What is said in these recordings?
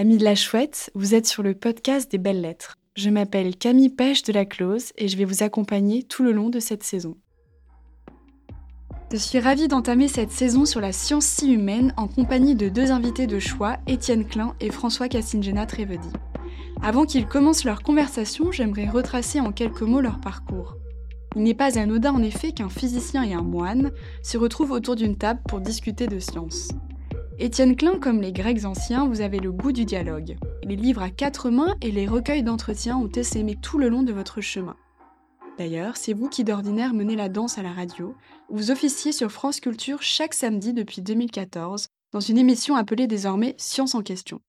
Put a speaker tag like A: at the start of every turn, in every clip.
A: Amis de la chouette, vous êtes sur le podcast des belles lettres. Je m'appelle Camille Pêche de la Close et je vais vous accompagner tout le long de cette saison. Je suis ravie d'entamer cette saison sur la science si humaine en compagnie de deux invités de choix, Étienne Klein et François Cassingena Trévedi. Avant qu'ils commencent leur conversation, j'aimerais retracer en quelques mots leur parcours. Il n'est pas anodin en effet qu'un physicien et un moine se retrouvent autour d'une table pour discuter de science. Étienne Klein, comme les Grecs anciens, vous avez le goût du dialogue. Les livres à quatre mains et les recueils d'entretien ont essaimé tout le long de votre chemin. D'ailleurs, c'est vous qui d'ordinaire menez la danse à la radio. Vous officiez sur France Culture chaque samedi depuis 2014 dans une émission appelée désormais Science en question.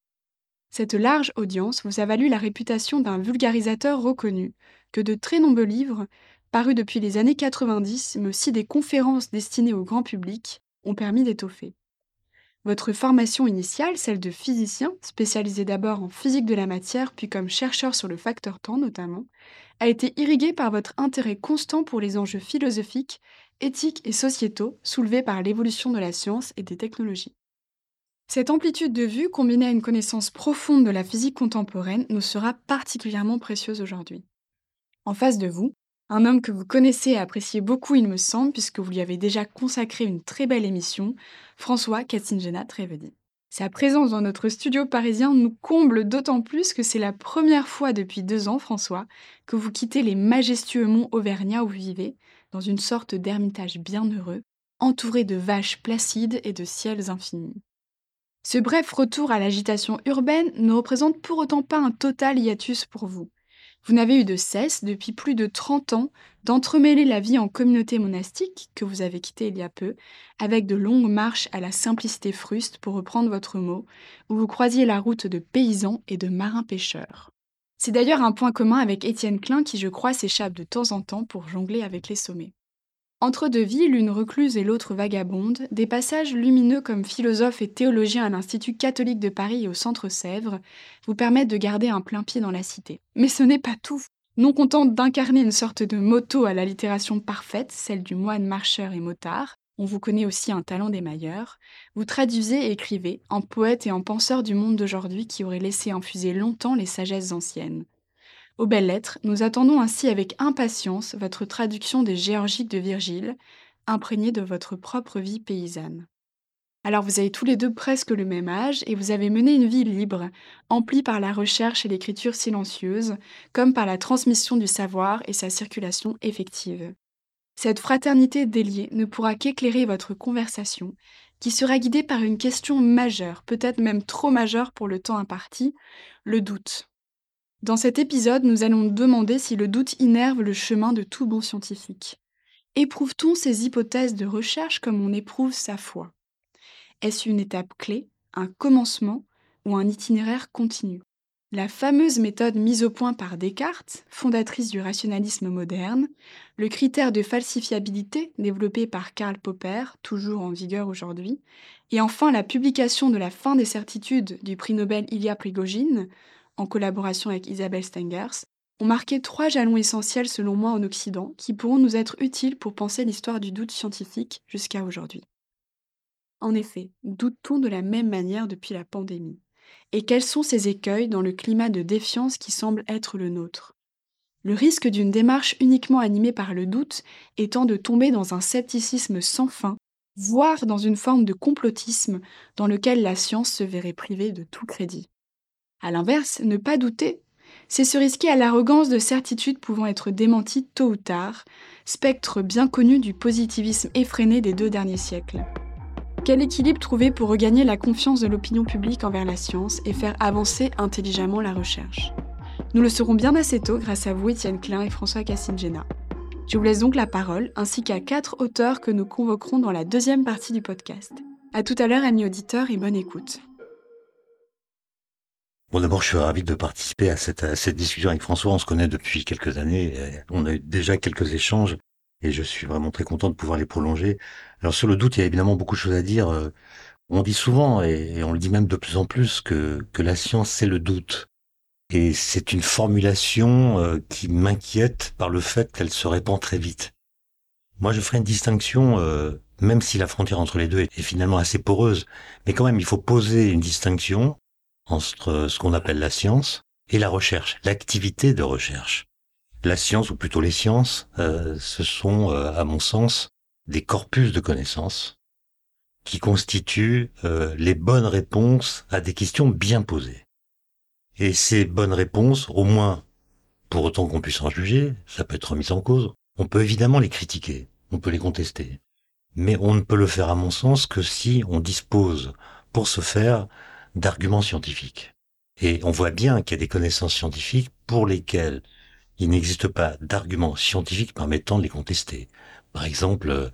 A: Cette large audience vous a valu la réputation d'un vulgarisateur reconnu, que de très nombreux livres, parus depuis les années 90, mais aussi des conférences destinées au grand public, ont permis d'étoffer. Votre formation initiale, celle de physicien, spécialisé d'abord en physique de la matière, puis comme chercheur sur le facteur temps notamment, a été irriguée par votre intérêt constant pour les enjeux philosophiques, éthiques et sociétaux soulevés par l'évolution de la science et des technologies. Cette amplitude de vue, combinée à une connaissance profonde de la physique contemporaine, nous sera particulièrement précieuse aujourd'hui. En face de vous, un homme que vous connaissez et appréciez beaucoup, il me semble, puisque vous lui avez déjà consacré une très belle émission, François Katzingena Trevedi. Sa présence dans notre studio parisien nous comble d'autant plus que c'est la première fois depuis deux ans, François, que vous quittez les majestueux monts Auvergnat où vous vivez, dans une sorte d'ermitage bienheureux, entouré de vaches placides et de ciels infinis. Ce bref retour à l'agitation urbaine ne représente pour autant pas un total hiatus pour vous. Vous n'avez eu de cesse, depuis plus de 30 ans, d'entremêler la vie en communauté monastique, que vous avez quittée il y a peu, avec de longues marches à la simplicité fruste, pour reprendre votre mot, où vous croisiez la route de paysans et de marins-pêcheurs. C'est d'ailleurs un point commun avec Étienne Klein qui, je crois, s'échappe de temps en temps pour jongler avec les sommets. Entre deux vies, l'une recluse et l'autre vagabonde, des passages lumineux comme philosophe et théologien à l'Institut catholique de Paris et au Centre Sèvres vous permettent de garder un plein pied dans la cité. Mais ce n'est pas tout. Non contente d'incarner une sorte de moto à l'allitération parfaite, celle du moine marcheur et motard, on vous connaît aussi un talent d'émailleur, vous traduisez et écrivez en poète et en penseur du monde d'aujourd'hui qui aurait laissé infuser longtemps les sagesses anciennes. Aux belles lettres, nous attendons ainsi avec impatience votre traduction des Géorgiques de Virgile, imprégnée de votre propre vie paysanne. Alors vous avez tous les deux presque le même âge et vous avez mené une vie libre, emplie par la recherche et l'écriture silencieuse, comme par la transmission du savoir et sa circulation effective. Cette fraternité déliée ne pourra qu'éclairer votre conversation, qui sera guidée par une question majeure, peut-être même trop majeure pour le temps imparti, le doute. Dans cet épisode, nous allons demander si le doute innerve le chemin de tout bon scientifique. Éprouve-t-on ces hypothèses de recherche comme on éprouve sa foi? Est-ce une étape clé, un commencement ou un itinéraire continu? La fameuse méthode mise au point par Descartes, fondatrice du rationalisme moderne, le critère de falsifiabilité développé par Karl Popper, toujours en vigueur aujourd'hui, et enfin la publication de la fin des certitudes du prix Nobel Ilya Prigogine, en collaboration avec Isabelle Stengers, ont marqué trois jalons essentiels selon moi en Occident qui pourront nous être utiles pour penser l'histoire du doute scientifique jusqu'à aujourd'hui. En effet, doute-t-on de la même manière depuis la pandémie? Et quels sont ces écueils dans le climat de défiance qui semble être le nôtre? Le risque d'une démarche uniquement animée par le doute étant de tomber dans un scepticisme sans fin, voire dans une forme de complotisme dans lequel la science se verrait privée de tout crédit. À l'inverse, ne pas douter, c'est se risquer à l'arrogance de certitudes pouvant être démenties tôt ou tard, spectre bien connu du positivisme effréné des deux derniers siècles. Quel équilibre trouver pour regagner la confiance de l'opinion publique envers la science et faire avancer intelligemment la recherche? Nous le saurons bien assez tôt grâce à vous, Étienne Klein et François Cassingena. Je vous laisse donc la parole, ainsi qu'à quatre auteurs que nous convoquerons dans la deuxième partie du podcast. A tout à l'heure, amis auditeurs, et bonne écoute.
B: Bon, d'abord, je suis ravi de participer à cette, discussion avec François. On se connaît depuis quelques années. On a eu déjà quelques échanges et je suis vraiment très content de pouvoir les prolonger. Alors, sur le doute, il y a évidemment beaucoup de choses à dire. Euh, on dit souvent, et on le dit même de plus en plus, que, la science, c'est le doute. Et c'est une formulation euh, qui m'inquiète par le fait qu'elle se répand très vite. Moi, je ferai une distinction, euh, même si la frontière entre les deux est finalement assez poreuse, mais quand même, il faut poser une distinction entre ce qu'on appelle la science et la recherche, l'activité de recherche. La science, ou plutôt les sciences, euh, ce sont, euh, à mon sens, des corpus de connaissances qui constituent euh, les bonnes réponses à des questions bien posées. Et ces bonnes réponses, au moins pour autant qu'on puisse en juger, ça peut être remis en cause, on peut évidemment les critiquer, on peut les contester. Mais on ne peut le faire à mon sens que si on dispose pour ce faire d'arguments scientifiques. Et on voit bien qu'il y a des connaissances scientifiques pour lesquelles il n'existe pas d'arguments scientifiques permettant de les contester. Par exemple,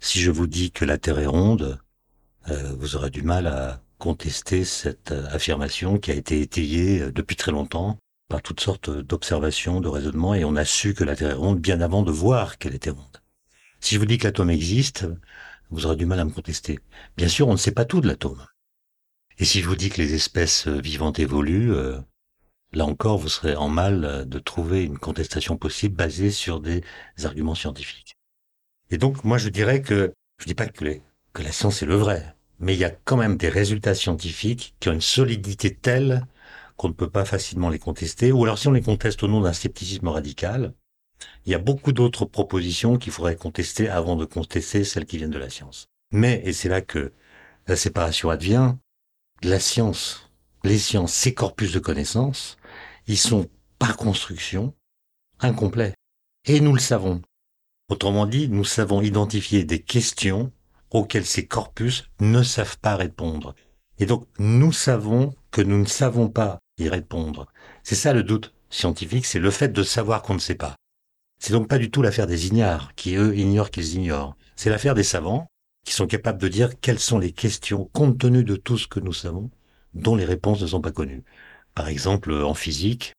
B: si je vous dis que la Terre est ronde, euh, vous aurez du mal à contester cette euh, affirmation qui a été étayée euh, depuis très longtemps par toutes sortes d'observations, de raisonnements, et on a su que la Terre est ronde bien avant de voir qu'elle était ronde. Si je vous dis que l'atome existe, vous aurez du mal à me contester. Bien sûr, on ne sait pas tout de l'atome. Et si je vous dis que les espèces vivantes évoluent, là encore, vous serez en mal de trouver une contestation possible basée sur des arguments scientifiques. Et donc, moi, je dirais que, je dis pas que, que la science est le vrai, mais il y a quand même des résultats scientifiques qui ont une solidité telle qu'on ne peut pas facilement les contester, ou alors si on les conteste au nom d'un scepticisme radical, il y a beaucoup d'autres propositions qu'il faudrait contester avant de contester celles qui viennent de la science. Mais, et c'est là que la séparation advient, la science, les sciences, ces corpus de connaissances, ils sont par construction incomplets. Et nous le savons. Autrement dit, nous savons identifier des questions auxquelles ces corpus ne savent pas répondre. Et donc, nous savons que nous ne savons pas y répondre. C'est ça le doute scientifique, c'est le fait de savoir qu'on ne sait pas. C'est donc pas du tout l'affaire des ignares, qui eux ignorent qu'ils ignorent. C'est l'affaire des savants, qui sont capables de dire quelles sont les questions, compte tenu de tout ce que nous savons, dont les réponses ne sont pas connues. Par exemple, en physique,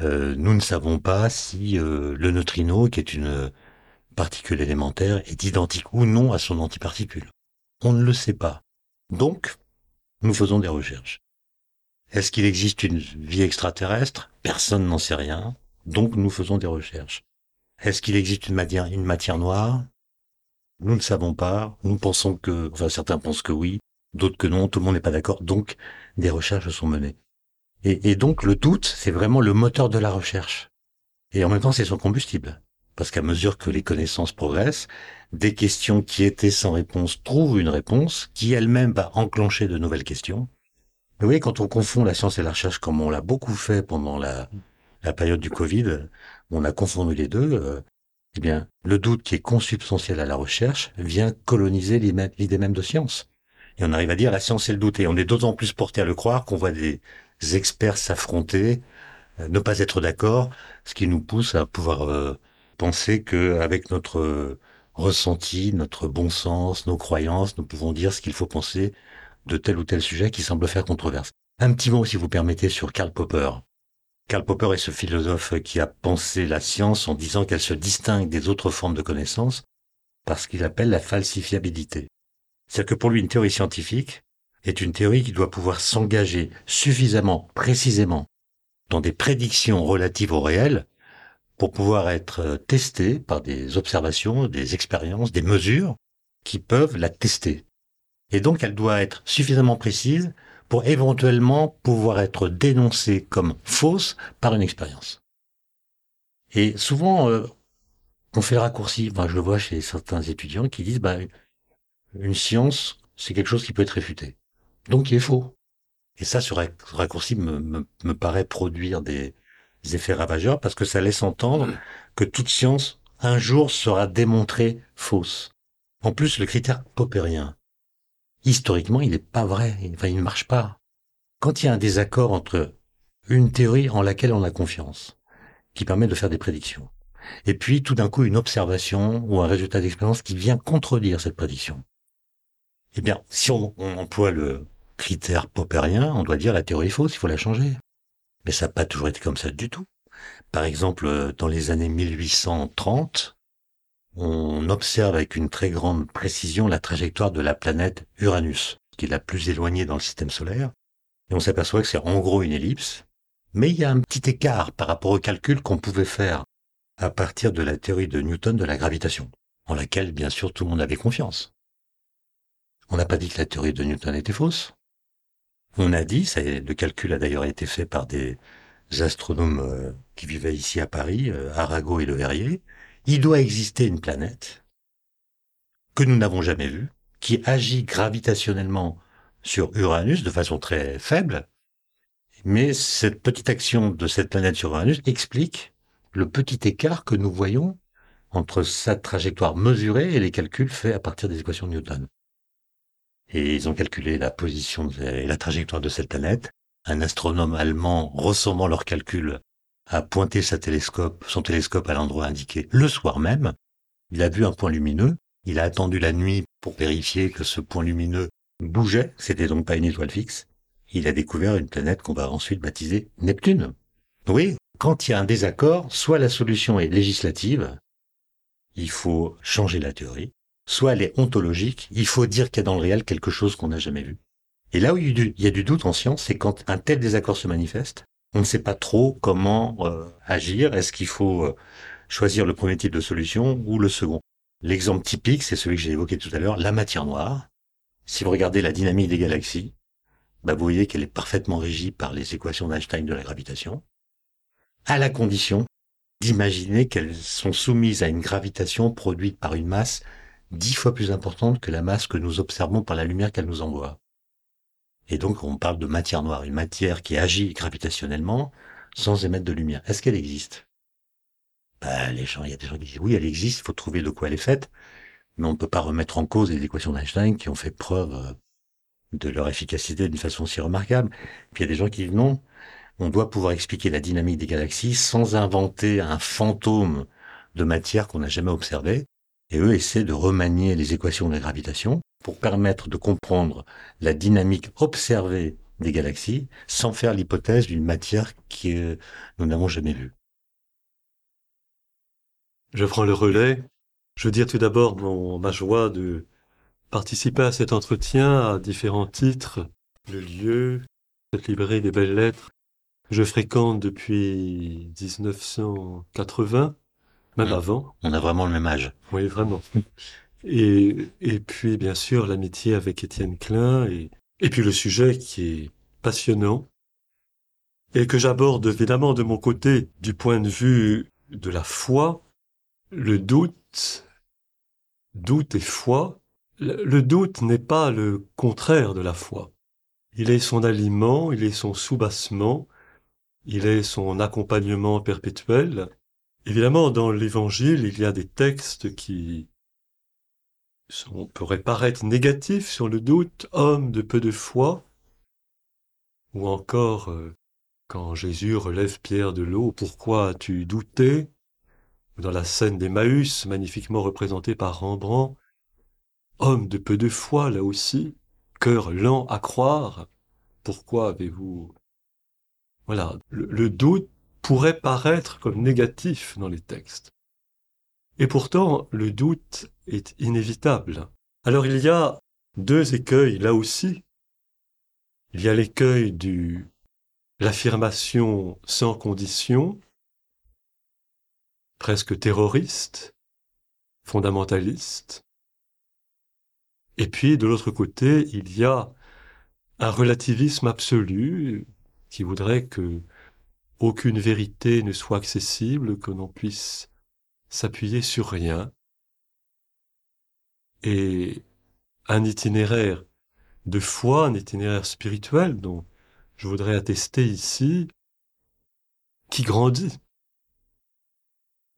B: euh, nous ne savons pas si euh, le neutrino, qui est une particule élémentaire, est identique ou non à son antiparticule. On ne le sait pas. Donc, nous faisons des recherches. Est-ce qu'il existe une vie extraterrestre? Personne n'en sait rien. Donc nous faisons des recherches. Est-ce qu'il existe une matière noire? Nous ne savons pas. Nous pensons que, enfin certains pensent que oui, d'autres que non. Tout le monde n'est pas d'accord. Donc des recherches sont menées. Et, donc le doute, c'est vraiment le moteur de la recherche. Et en même temps, c'est son combustible. Parce qu'à mesure que les connaissances progressent, des questions qui étaient sans réponse trouvent une réponse qui elle-même va enclencher de nouvelles questions. Vous voyez, quand on confond la science et la recherche comme on l'a beaucoup fait pendant la, la période du Covid, on a confondu les deux, euh, eh bien, le doute qui est consubstantiel à la recherche vient coloniser l'idée même de science. Et on arrive à dire la science et le doute. Et on est d'autant plus porté à le croire qu'on voit des experts s'affronter, euh, ne pas être d'accord, ce qui nous pousse à pouvoir euh, penser qu'avec notre ressenti, notre bon sens, nos croyances, nous pouvons dire ce qu'il faut penser de tel ou tel sujet qui semble faire controverse. Un petit mot, si vous permettez, sur Karl Popper. Karl Popper est ce philosophe qui a pensé la science en disant qu'elle se distingue des autres formes de connaissances parce qu'il appelle la falsifiabilité. C'est-à-dire que pour lui, une théorie scientifique est une théorie qui doit pouvoir s'engager suffisamment précisément dans des prédictions relatives au réel pour pouvoir être euh, testé par des observations, des expériences, des mesures qui peuvent la tester. Et donc elle doit être suffisamment précise pour éventuellement pouvoir être dénoncée comme fausse par une expérience. Et souvent, euh, on fait le raccourci. Moi, je le vois chez certains étudiants qui disent, bah, une science, c'est quelque chose qui peut être réfuté. Donc, il est faux. Et ça, ce raccourci me, me paraît produire des, effets ravageurs parce que ça laisse entendre que toute science, un jour, sera démontrée fausse. En plus, le critère popérien, historiquement, il n'est pas vrai. Enfin, il ne marche pas. Quand il y a un désaccord entre une théorie en laquelle on a confiance, qui permet de faire des prédictions, et puis tout d'un coup une observation ou un résultat d'expérience qui vient contredire cette prédiction. Eh bien, si on, emploie le critère popérien, on doit dire la théorie est fausse, il faut la changer. Mais ça n'a pas toujours été comme ça du tout. Par exemple, dans les années 1830, on observe avec une très grande précision la trajectoire de la planète Uranus, qui est la plus éloignée dans le système solaire, et on s'aperçoit que c'est en gros une ellipse, mais il y a un petit écart par rapport au calcul qu'on pouvait faire à partir de la théorie de Newton de la gravitation, en laquelle bien sûr tout le monde avait confiance. On n'a pas dit que la théorie de Newton était fausse, On a dit, ça, le calcul a d'ailleurs été fait par des astronomes euh, qui vivaient ici à Paris, euh, Arago et Le Verrier, il doit exister une planète que nous n'avons jamais vue, qui agit gravitationnellement sur Uranus de façon très faible, mais cette petite action de cette planète sur Uranus explique le petit écart que nous voyons entre sa trajectoire mesurée et les calculs faits à partir des équations de Newton. Et ils ont calculé la position et la trajectoire de cette planète. Un astronome allemand, ressemant leurs calculs, a pointé sa télescope, son télescope à l'endroit indiqué le soir même. Il a vu un point lumineux. Il a attendu la nuit pour vérifier que ce point lumineux bougeait. C'était donc pas une étoile fixe. Il a découvert une planète qu'on va ensuite baptiser Neptune. Oui, quand il y a un désaccord, soit la solution est législative, il faut changer la théorie, soit elle est ontologique, il faut dire qu'il y a dans le réel quelque chose qu'on n'a jamais vu. Et là où il y a du doute en science, c'est quand un tel désaccord se manifeste, on ne sait pas trop comment euh, agir. Est-ce qu'il faut euh, choisir le premier type de solution ou le second? L'exemple typique, c'est celui que j'ai évoqué tout à l'heure, la matière noire. Si vous regardez la dynamique des galaxies, bah vous voyez qu'elle est parfaitement régie par les équations d'Einstein de la gravitation, à la condition d'imaginer qu'elles sont soumises à une gravitation produite par une masse dix fois plus importante que la masse que nous observons par la lumière qu'elle nous envoie. Et donc on parle de matière noire, une matière qui agit gravitationnellement sans émettre de lumière. Est-ce qu'elle existe? Bah, les gens, il y a des gens qui disent oui, elle existe, il faut trouver de quoi elle est faite, mais on ne peut pas remettre en cause les équations d'Einstein qui ont fait preuve euh, de leur efficacité d'une façon si remarquable. Puis il y a des gens qui disent non, on doit pouvoir expliquer la dynamique des galaxies sans inventer un fantôme de matière qu'on n'a jamais observé. Et eux essaient de remanier les équations de la gravitation pour permettre de comprendre la dynamique observée des galaxies sans faire l'hypothèse d'une matière que nous n'avons jamais vue.
C: Je prends le relais. Je veux dire tout d'abord ma joie de participer à cet entretien à différents titres. Le lieu, cette librairie des belles lettres, je fréquente depuis 1980, même avant.
B: On a vraiment le même âge.
C: Oui, vraiment. Et, et puis, bien sûr, l'amitié avec Étienne Klein, et, et puis le sujet qui est passionnant, et que j'aborde évidemment de mon côté du point de vue de la foi, le doute, doute et foi. Le doute n'est pas le contraire de la foi. Il est son aliment, il est son soubassement, il est son accompagnement perpétuel. Évidemment, dans l'Évangile, il y a des textes qui sont, pourraient paraître négatifs sur le doute, homme de peu de foi, ou encore euh, quand Jésus relève Pierre de l'eau, pourquoi as-tu douté? Dans la scène d'Emmaüs, magnifiquement représentée par Rembrandt, homme de peu de foi là aussi, cœur lent à croire, pourquoi avez-vous voilà, le, doute pourrait paraître comme négatif dans les textes. Et pourtant, le doute est inévitable. Alors il y a deux écueils là aussi. Il y a l'écueil du l'affirmation sans condition, presque terroriste, fondamentaliste. Et puis de l'autre côté, il y a un relativisme absolu, qui voudrait que aucune vérité ne soit accessible, que l'on puisse s'appuyer sur rien. Et un itinéraire de foi, un itinéraire spirituel dont je voudrais attester ici, qui grandit.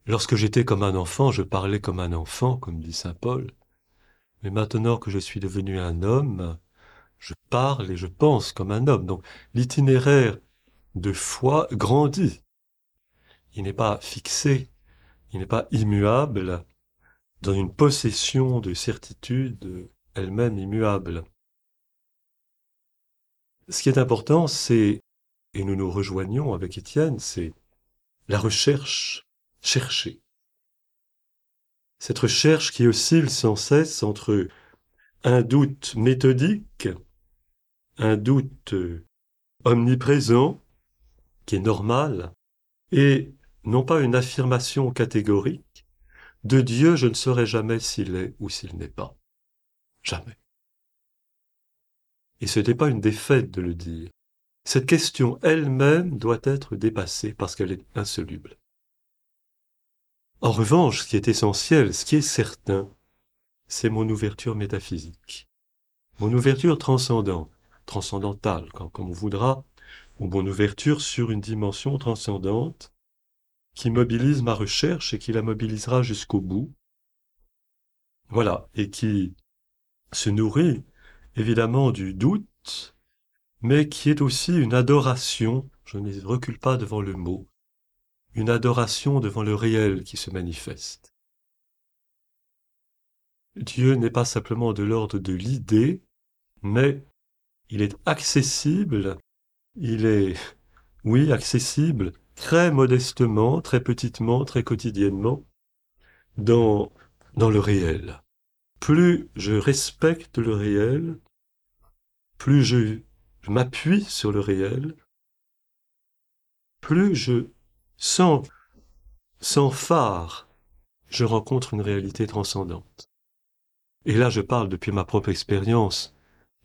C: Lorsque j'étais comme un enfant, je parlais comme un enfant, comme dit Saint Paul. Mais maintenant que je suis devenu un homme, je parle et je pense comme un homme. Donc l'itinéraire de foi grandit. Il n'est pas fixé, il n'est pas immuable dans une possession de certitude elle-même immuable. Ce qui est important, c'est, et nous nous rejoignons avec Étienne, c'est la recherche, chercher. Cette recherche qui oscille sans cesse entre un doute méthodique un doute omniprésent, qui est normal, et non pas une affirmation catégorique, de Dieu je ne saurais jamais s'il est ou s'il n'est pas. Jamais. Et ce n'est pas une défaite de le dire. Cette question elle-même doit être dépassée parce qu'elle est insoluble. En revanche, ce qui est essentiel, ce qui est certain, c'est mon ouverture métaphysique. Mon ouverture transcendante, transcendantale, comme on voudra, ou mon ouverture sur une dimension transcendante qui mobilise ma recherche et qui la mobilisera jusqu'au bout. Voilà, et qui se nourrit évidemment du doute, mais qui est aussi une adoration, je ne recule pas devant le mot, une adoration devant le réel qui se manifeste. Dieu n'est pas simplement de l'ordre de l'idée, mais il est accessible, il est, oui, accessible, très modestement, très petitement, très quotidiennement, dans, dans le réel. Plus je respecte le réel, plus je, m'appuie sur le réel, plus je, sans, sans phare, je rencontre une réalité transcendante. Et là, je parle depuis ma propre expérience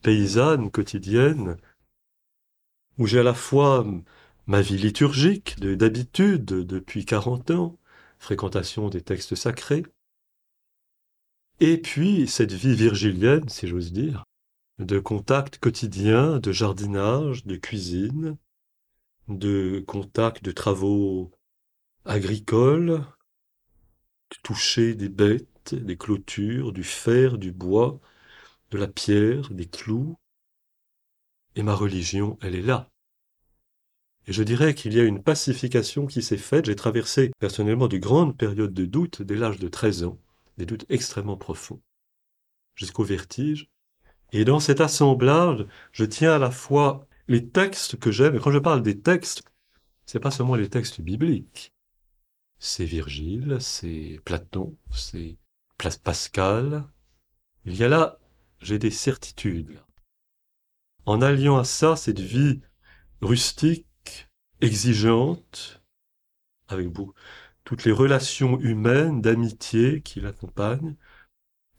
C: paysanne, quotidienne, où j'ai à la fois ma vie liturgique d'habitude depuis 40 ans, fréquentation des textes sacrés, et puis cette vie virgilienne, si j'ose dire, de contact quotidien, de jardinage, de cuisine, de contact de travaux agricoles, de toucher des bêtes, des clôtures, du fer, du bois, de la pierre, des clous. Et ma religion, elle est là. Et je dirais qu'il y a une pacification qui s'est faite. J'ai traversé personnellement de grandes périodes de doute dès l'âge de 13 ans, des doutes extrêmement profonds, jusqu'au vertige. Et dans cet assemblage, je tiens à la fois les textes que j'aime, et quand je parle des textes, c'est pas seulement les textes bibliques. C'est Virgile, c'est Platon, c'est Pascal. Il y a là j'ai des certitudes. En alliant à ça cette vie rustique, exigeante, avec vous, toutes les relations humaines, d'amitié qui l'accompagnent,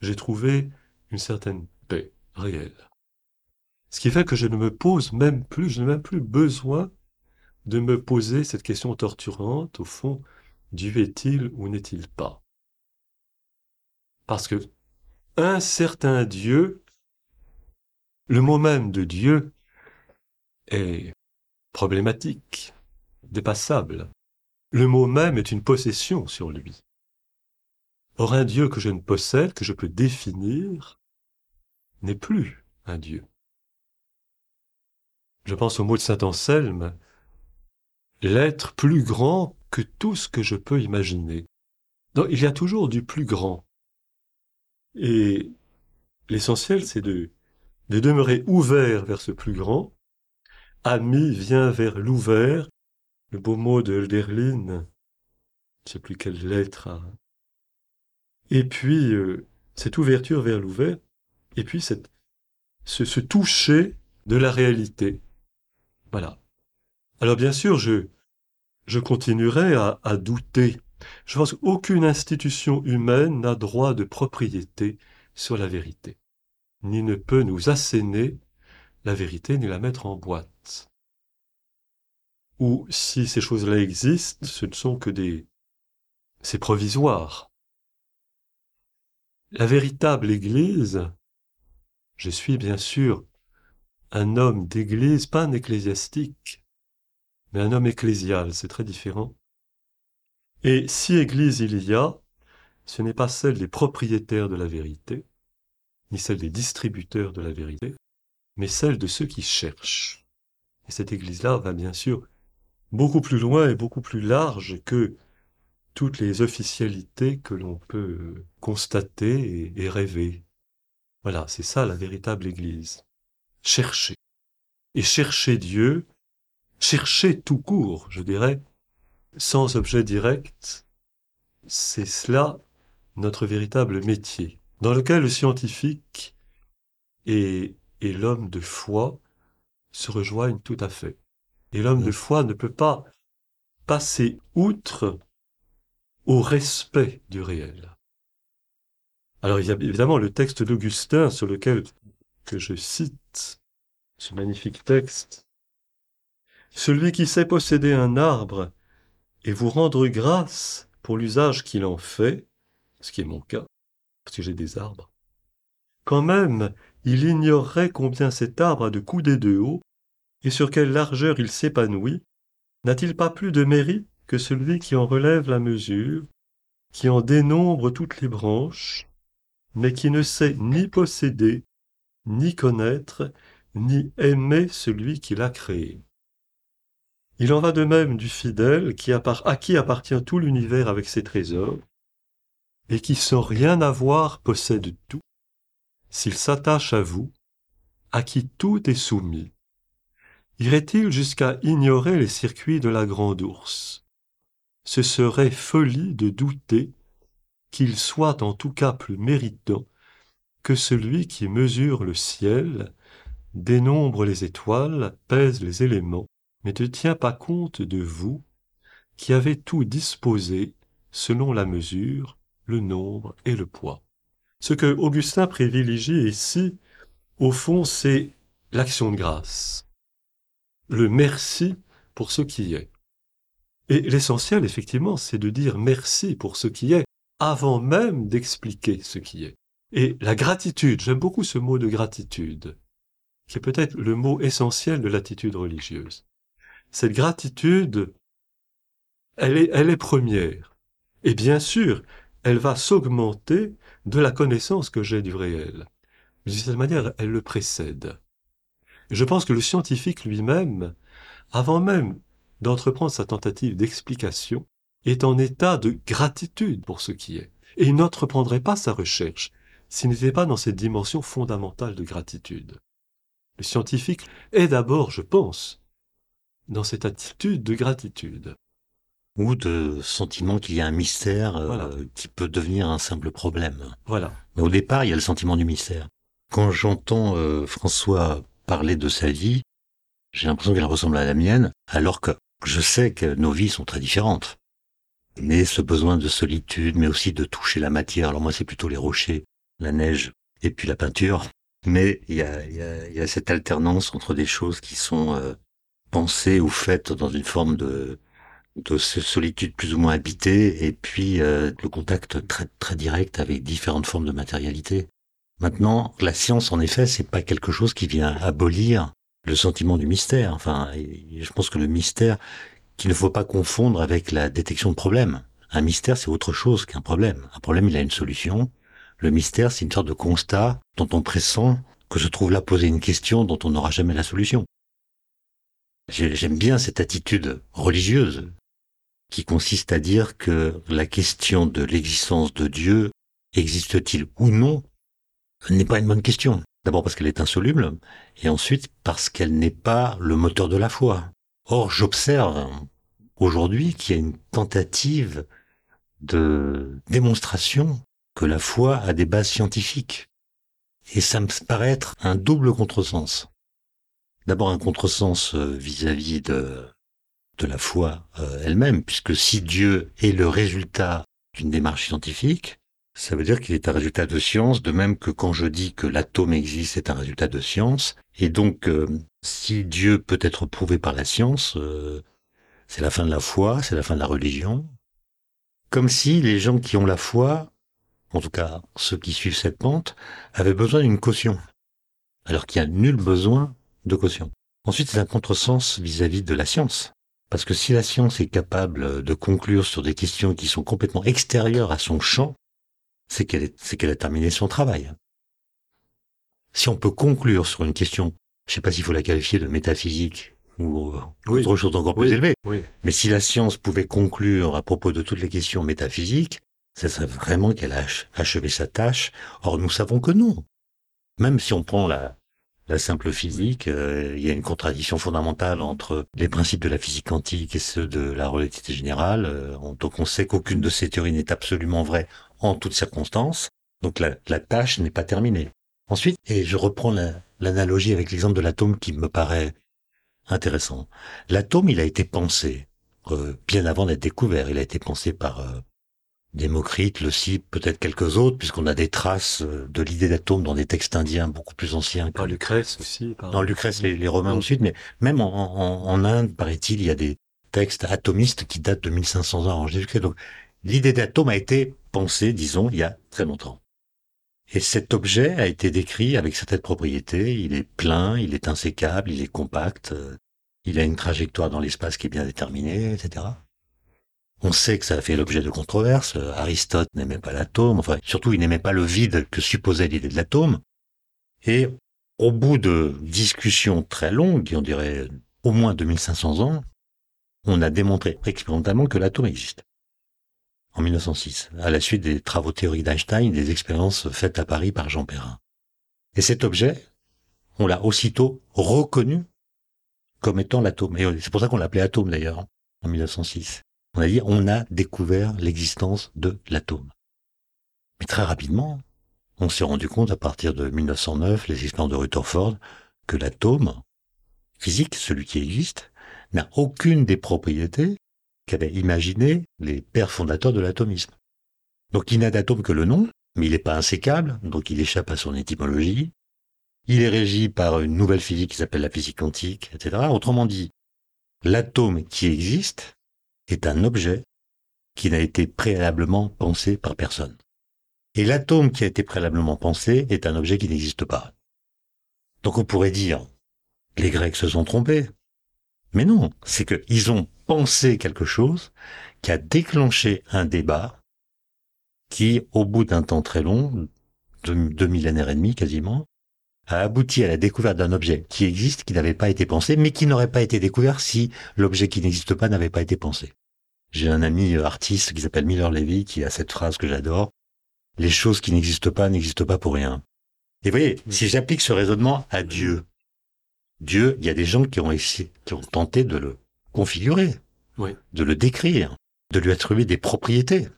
C: j'ai trouvé une certaine paix réelle. Ce qui fait que je ne me pose même plus, je n'ai même plus besoin de me poser cette question torturante, au fond, Dieu est-il ou n'est-il pas? Parce que un certain Dieu, le mot même de Dieu est problématique, dépassable. Le mot même est une possession sur lui. Or un Dieu que je ne possède, que je peux définir, n'est plus un Dieu. Je pense au mot de Saint Anselme, l'être plus grand que tout ce que je peux imaginer. Donc, il y a toujours du plus grand. Et l'essentiel, c'est de, de demeurer ouvert vers ce plus grand. Ami vient vers l'ouvert. Le beau mot de Hölderlin, je sais plus quelle lettre. Et puis, euh, cette ouverture vers l'ouvert, et puis cette, ce, ce toucher de la réalité. Voilà. Alors bien sûr, je, je continuerai à, à douter je pense qu'aucune institution humaine n'a droit de propriété sur la vérité, ni ne peut nous asséner la vérité ni la mettre en boîte. Ou si ces choses-là existent, ce ne sont que des... c'est provisoire. La véritable Église, je suis bien sûr un homme d'Église, pas un ecclésiastique, mais un homme ecclésial, c'est très différent. Et si Église il y a, ce n'est pas celle des propriétaires de la vérité, ni celle des distributeurs de la vérité, mais celle de ceux qui cherchent. Et cette Église-là va bien sûr beaucoup plus loin et beaucoup plus large que toutes les officialités que l'on peut constater et, rêver. Voilà, c'est ça la véritable Église. Chercher. Et chercher Dieu, chercher tout court, je dirais, sans objet direct, c'est cela notre véritable métier, dans lequel le scientifique et, et l'homme de foi se rejoignent tout à fait. Et l'homme de foi ne peut pas passer outre au respect du réel. Alors il y a évidemment le texte d'Augustin sur lequel que je cite ce magnifique texte. Celui qui sait posséder un arbre et vous rendre grâce pour l'usage qu'il en fait, ce qui est mon cas, que j'ai des arbres, quand même il ignorerait combien cet arbre a de coudées de haut et sur quelle largeur il s'épanouit, n'a-t-il pas plus de mérite que celui qui en relève la mesure, qui en dénombre toutes les branches, mais qui ne sait ni posséder, ni connaître, ni aimer celui qui l'a créé. Il en va de même du fidèle à qui appartient tout l'univers avec ses trésors, et qui sans rien avoir possède tout, s'il s'attache à vous, à qui tout est soumis. Irait-il jusqu'à ignorer les circuits de la grande ours? Ce serait folie de douter qu'il soit en tout cas plus méritant que celui qui mesure le ciel, dénombre les étoiles, pèse les éléments, mais ne tient pas compte de vous, qui avez tout disposé selon la mesure, le nombre et le poids. Ce que Augustin privilégie ici, au fond, c'est l'action de grâce, le merci pour ce qui est. Et l'essentiel, effectivement, c'est de dire merci pour ce qui est, avant même d'expliquer ce qui est. Et la gratitude, j'aime beaucoup ce mot de gratitude, qui est peut-être le mot essentiel de l'attitude religieuse. Cette gratitude, elle est, elle est première. Et bien sûr, elle va s'augmenter de la connaissance que j'ai du réel. Mais d'une certaine manière, elle le précède. je pense que le scientifique lui-même, avant même d'entreprendre sa tentative d'explication, est en état de gratitude pour ce qui est. Et il n'entreprendrait pas sa recherche s'il n'était pas dans cette dimension fondamentale de gratitude. Le scientifique est d'abord, je pense, dans cette attitude de gratitude.
B: Ou de sentiment qu'il y a un mystère euh, qui peut devenir un simple problème.
C: Voilà.
B: Mais au départ, il y a le sentiment du mystère. Quand j'entends euh, François parler de sa vie, j'ai l'impression qu'elle ressemble à la mienne, alors que je sais que nos vies sont très différentes. Mais ce besoin de solitude, mais aussi de toucher la matière, alors moi c'est plutôt les rochers, la neige et puis la peinture, mais il y a, y, a, y a, cette alternance entre des choses qui sont euh, pensées ou faites dans une forme de, de solitude plus ou moins habitée, et puis euh, le contact très très direct avec différentes formes de matérialité. Maintenant, la science, en effet, c'est pas quelque chose qui vient abolir le sentiment du mystère. Enfin, je pense que le mystère, qu'il ne faut pas confondre avec la détection de problèmes. Un mystère, c'est autre chose qu'un problème. Un problème, il a une solution. Le mystère, c'est une sorte de constat dont on pressent que se trouve là poser une question dont on n'aura jamais la solution. J'aime bien cette attitude religieuse qui consiste à dire que la question de l'existence de Dieu, existe-t-il ou non, n'est pas une bonne question. D'abord parce qu'elle est insoluble, et ensuite parce qu'elle n'est pas le moteur de la foi. Or, j'observe aujourd'hui qu'il y a une tentative de démonstration que la foi a des bases scientifiques. Et ça me paraît être un double contresens. D'abord un contresens euh, vis-à-vis de, de la foi euh, elle-même, puisque si Dieu est le résultat d'une démarche scientifique, ça veut dire qu'il est un résultat de science, de même que quand je dis que l'atome existe, c'est un résultat de science. Et donc, euh, si Dieu peut être prouvé par la science, c'est la fin de la foi, c'est la fin de la religion. Comme si les gens qui ont la foi en tout cas ceux qui suivent cette pente, avaient besoin d'une caution, alors qu'il n'y a nul besoin de caution. Ensuite, c'est un contresens vis-à-vis de la science. Parce que si la science est capable de conclure sur des questions qui sont complètement extérieures à son champ, c'est qu'elle a terminé son travail. Si on peut conclure sur une question, je ne sais pas s'il faut la qualifier de métaphysique ou autre chose encore plus élevée, mais si la science pouvait conclure à propos de toutes les questions métaphysiques, ça serait vraiment qu'elle a achevé sa tâche. Or, nous savons que non. Même si on prend la, la simple physique, euh, il y a une contradiction fondamentale entre les principes de la physique quantique et ceux de la relativité générale. Euh, donc on sait qu'aucune de ces théories n'est absolument vraie en toutes circonstances. Donc la, tâche n'est pas terminée. Ensuite, et je reprends l'analogie avec l'exemple de l'atome qui me paraît intéressant. L'atome, il a été pensé euh, bien avant d'être découvert. Il a été pensé par Démocrite, le Cypre, peut-être quelques autres, puisqu'on a des traces euh, de l'idée d'atome dans des textes indiens beaucoup plus anciens.
C: Par Lucrèce aussi. Par...
B: Dans Lucrèce, les, Romains ensuite, mais même en, en, Inde, paraît-il, il y a des textes atomistes qui datent de 1500 ans avant Jésus-Christ. Donc, l'idée d'atome a été pensée, disons, il y a très longtemps. Et cet objet a été décrit avec certaines propriétés. Il est plein, il est insécable, il est compact, euh, il a une trajectoire dans l'espace qui est bien déterminée, etc. On sait que ça a fait l'objet de controverses. Aristote n'aimait pas l'atome, enfin, surtout, il n'aimait pas le vide que supposait l'idée de l'atome. Et au bout de discussions très longues, on dirait au moins 2500 ans, on a démontré expérimentalement que l'atome existe. En 1906, à la suite des travaux théoriques d'Einstein, des expériences faites à Paris par Jean Perrin. Et cet objet, on l'a aussitôt reconnu comme étant l'atome. Et c'est pour ça qu'on l'appelait atome d'ailleurs, en 1906. On a dit, on a découvert l'existence de l'atome. Mais très rapidement, on s'est rendu compte à partir de 1909, les expériences de Rutherford, que l'atome physique, celui qui existe, n'a aucune des propriétés qu'avaient imaginées les pères fondateurs de l'atomisme. Donc il n'a d'atome que le nom, mais il n'est pas insécable, donc il échappe à son étymologie. Il est régi par une nouvelle physique qui s'appelle la physique quantique, etc. Autrement dit, l'atome qui existe est un objet qui n'a été préalablement pensé par personne. Et l'atome qui a été préalablement pensé est un objet qui n'existe pas. Donc on pourrait dire, les Grecs se sont trompés. Mais non, c'est qu'ils ont pensé quelque chose qui a déclenché un débat qui, au bout d'un temps très long, de deux millénaires et demi quasiment, a abouti à la découverte d'un objet qui existe, qui n'avait pas été pensé, mais qui n'aurait pas été découvert si l'objet qui n'existe pas n'avait pas été pensé. J'ai un ami euh, artiste qui s'appelle Miller Levy qui a cette phrase que j'adore. Les choses qui n'existent pas n'existent pas pour rien. Et vous voyez, si j'applique ce raisonnement à Dieu, Dieu, il y a des gens qui ont essayé, qui ont tenté de le configurer, de le décrire, de lui attribuer des propriétés.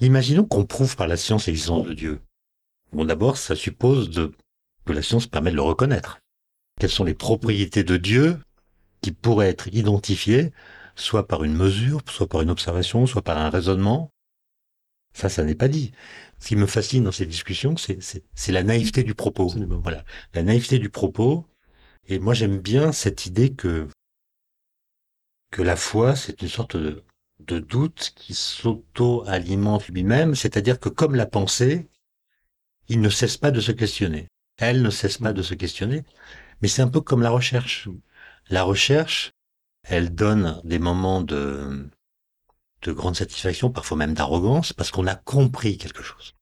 B: Imaginons qu'on prouve par la science l'existence de Dieu. Bon, d'abord, ça suppose de, que la science permet de le reconnaître. Quelles sont les propriétés de Dieu qui pourraient être identifiées soit par une mesure, soit par une observation, soit par un raisonnement. Ça, ça n'est pas dit. Ce qui me fascine dans ces discussions, c'est la naïveté du propos. Voilà, la naïveté du propos. Et moi, j'aime bien cette idée que que la foi, c'est une sorte de, de doute qui s'auto-alimente lui-même, c'est-à-dire que comme la pensée, il ne cesse pas de se questionner. Elle ne cesse pas de se questionner, mais c'est un peu comme la recherche. La recherche, elle donne des moments de, de grande satisfaction, parfois même d'arrogance, parce qu'on a compris quelque chose.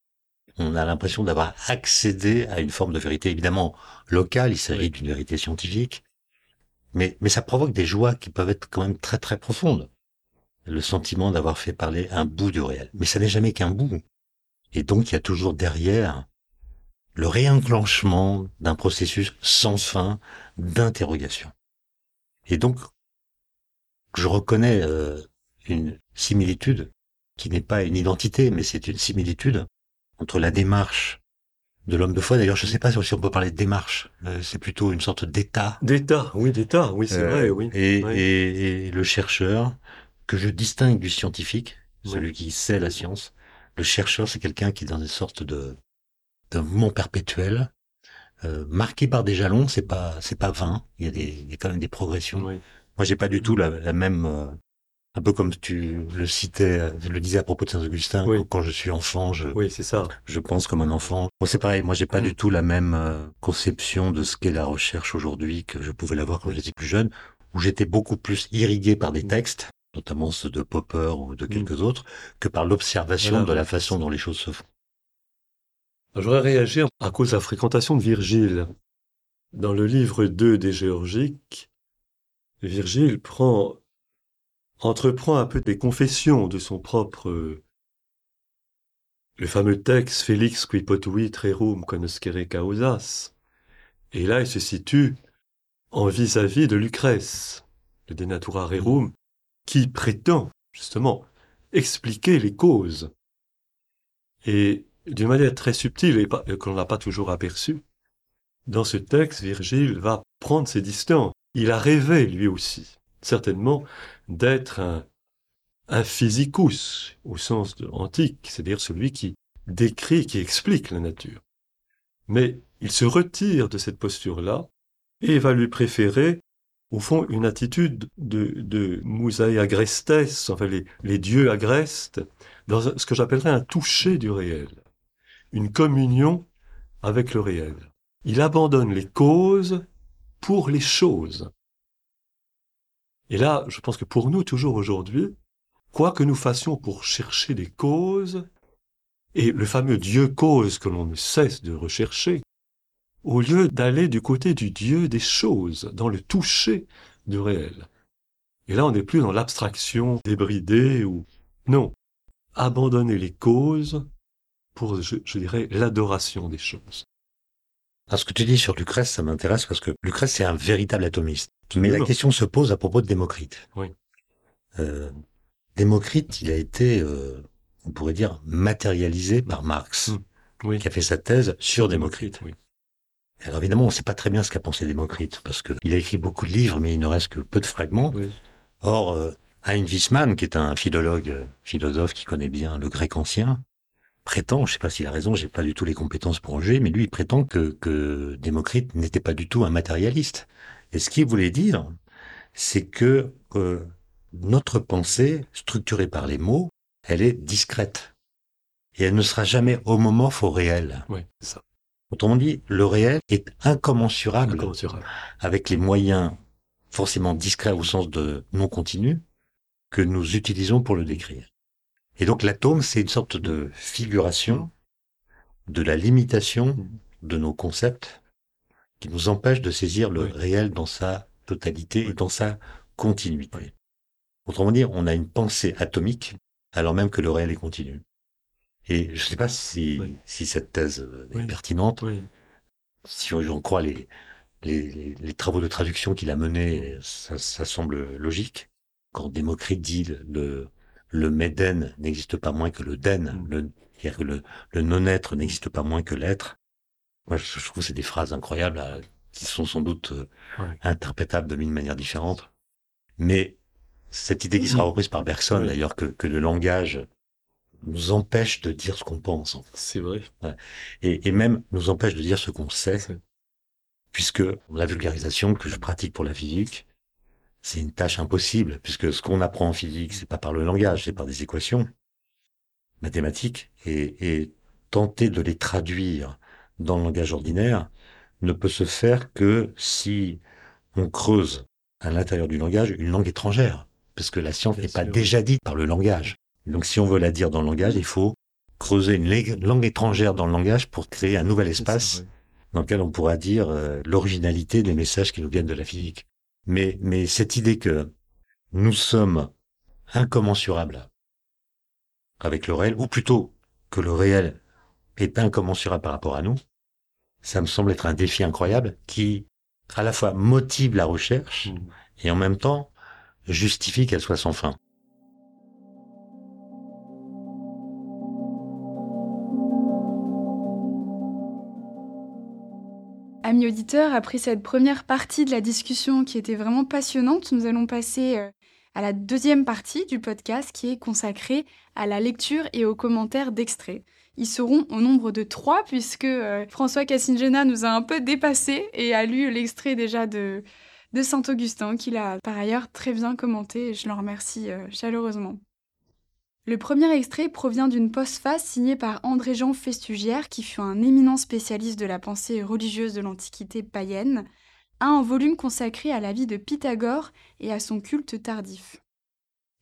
B: On a l'impression d'avoir accédé à une forme de vérité, évidemment locale, il s'agit d'une vérité scientifique, mais, mais ça provoque des joies qui peuvent être quand même très très profondes. Le sentiment d'avoir fait parler un bout du réel. Mais ça n'est jamais qu'un bout. Et donc il y a toujours derrière le réenclenchement d'un processus sans fin d'interrogation. Et donc, je reconnais euh, une similitude qui n'est pas une identité, mais c'est une similitude entre la démarche de l'homme de foi. D'ailleurs, je ne sais pas si on peut parler de démarche. Euh, c'est plutôt une sorte d'état.
C: D'état, oui, d'état, oui, c'est vrai, oui.
B: Et, Et, le chercheur, que je distingue du scientifique, celui qui sait la science. Le chercheur, c'est quelqu'un qui est dans une sorte de d'un mouvement perpétuel, euh, marqué par des jalons. C'est pas, c'est pas vain. Il y a des, il y a quand même des progressions. Moi, j'ai pas du tout la, la même, euh, un peu comme tu le citais, je le disais à propos de Saint-Augustin, quand je suis enfant, je,
C: oui, c'est ça.
B: je pense comme un enfant. Moi, c'est pareil. Moi, j'ai pas mm. du tout la même euh, conception de ce qu'est la recherche aujourd'hui que je pouvais l'avoir quand j'étais plus jeune, où j'étais beaucoup plus irrigué par des mm. textes, notamment ceux de Popper ou de mm. quelques autres, que par l'observation de la façon dont les choses se font.
C: J'aurais réagi à cause de la fréquentation de Virgile. Dans le livre 2 des Géorgiques, Virgile prend, entreprend un peu des confessions de son propre, le fameux texte Félix qui potuit rerum conoscere causas. Et là, il se situe en vis-à-vis de Lucrèce, le De Natura Rerum, qui prétend, justement, expliquer les causes. Et d'une manière très subtile et qu'on n'a pas toujours aperçue, dans ce texte, Virgile va prendre ses distances il a rêvé, lui aussi, certainement, d'être un, physicus au sens de antique, c'est-à-dire celui qui décrit, qui explique la nature. Mais il se retire de cette posture-là et va lui préférer, au fond, une attitude de, de Musae agrestes, enfin les, les dieux agrestes, dans ce que j'appellerais un toucher du réel, une communion avec le réel. Il abandonne les causes pour les choses. Et là, je pense que pour nous, toujours aujourd'hui, quoi que nous fassions pour chercher des causes, et le fameux Dieu cause que l'on ne cesse de rechercher, au lieu d'aller du côté du Dieu des choses, dans le toucher du réel. Et là, on n'est plus dans l'abstraction débridée ou... Non, abandonner les causes pour, je, dirais, l'adoration des choses.
B: Alors, ce que tu dis sur Lucrèce, ça m'intéresse parce que Lucrèce, c'est un véritable atomiste. Mais la question se pose à propos de Démocrite.
C: Oui.
B: Euh, Démocrite, il a été, euh, on pourrait dire, matérialisé par Marx,
C: hmm. oui.
B: qui a fait sa thèse sur Démocrite.
C: Oui.
B: Alors évidemment, on ne sait pas très bien ce qu'a pensé Démocrite, parce qu'il a écrit beaucoup de livres, mais il ne reste que peu de fragments.
C: Oui.
B: Or, euh, Hein Wiesmann, qui est un philologue, philosophe qui connaît bien le grec ancien, prétend, je ne sais pas s'il a raison, j'ai pas du tout les compétences pour en juger, mais lui, il prétend que, que Démocrite n'était pas du tout un matérialiste. Et ce qu'il voulait dire, c'est que euh, notre pensée, structurée par les mots, elle est discrète. Et elle ne sera jamais homomorphe au réel.
C: Oui, ça.
B: Autrement dit, le réel est incommensurable,
C: incommensurable.
B: avec les moyens forcément discrets au sens de non continu que nous utilisons pour le décrire. Et donc l'atome, c'est une sorte de figuration de la limitation de nos concepts qui nous empêche de saisir le réel dans sa totalité et dans sa continuité. Autrement dit, on a une pensée atomique alors même que le réel est continu. Et je ne sais pas si, si cette thèse est pertinente. Si on croit les, les, les, travaux de traduction qu'il a menés, ça, ça semble logique quand Démocrite dit le, le méden n'existe pas moins que le den, mm. le, que le, le non-être n'existe pas moins que l'être. Moi, je, trouve que c'est des phrases incroyables qui sont sans doute euh, interprétables de mille manières différentes. Mais cette idée qui sera mm. reprise par Bergson, d'ailleurs, que, que le langage nous empêche de dire ce qu'on pense.
C: C'est vrai.
B: Et, et, même nous empêche de dire ce qu'on sait, puisque la vulgarisation que je pratique pour la physique, c'est une tâche impossible, puisque ce qu'on apprend en physique, c'est pas par le langage, c'est par des équations mathématiques, et, tenter de les traduire dans le langage ordinaire ne peut se faire que si on creuse à l'intérieur du langage une langue étrangère, parce que la science n'est pas déjà dite par le langage. Donc si on veut la dire dans le langage, il faut creuser une langue étrangère dans le langage pour créer un nouvel espace dans lequel on pourra dire euh, l'originalité des messages qui nous viennent de la physique. Mais, mais cette idée que nous sommes incommensurables avec le réel, ou plutôt que le réel est incommensurable par rapport à nous, ça me semble être un défi incroyable qui, à la fois, motive la recherche mmh. et en même temps justifie qu'elle soit sans fin.
A: Amis auditeurs, après cette première partie de la discussion qui était vraiment passionnante, nous allons passer euh, à la deuxième partie du podcast qui est consacrée à la lecture et aux commentaires d'extraits. Ils seront au nombre de trois puisque euh, François Cassingena nous a un peu dépassé et a lu l'extrait déjà de, de Saint-Augustin qu'il a par ailleurs très bien commenté et je l'en remercie euh, chaleureusement. Le premier extrait provient d'une postface signée par André-Jean Festugière, qui fut un éminent spécialiste de la pensée religieuse de l'Antiquité païenne, un volume consacré à la vie de Pythagore et à son culte tardif.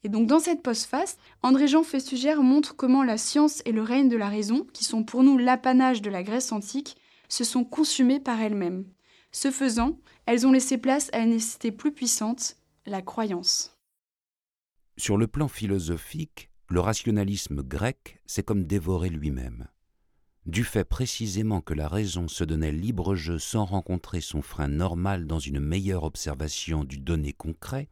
A: Et donc dans cette postface, André-Jean Festugière montre comment la science et le règne de la raison, qui sont pour nous l'apanage de la Grèce antique, se sont consumés par elles-mêmes. Ce faisant, elles ont laissé place à une nécessité plus puissante, la croyance.
D: Sur le plan philosophique, le rationalisme grec, c'est comme dévorer lui-même. Du fait précisément que la raison se donnait libre jeu sans rencontrer son frein normal dans une meilleure observation du donné concret,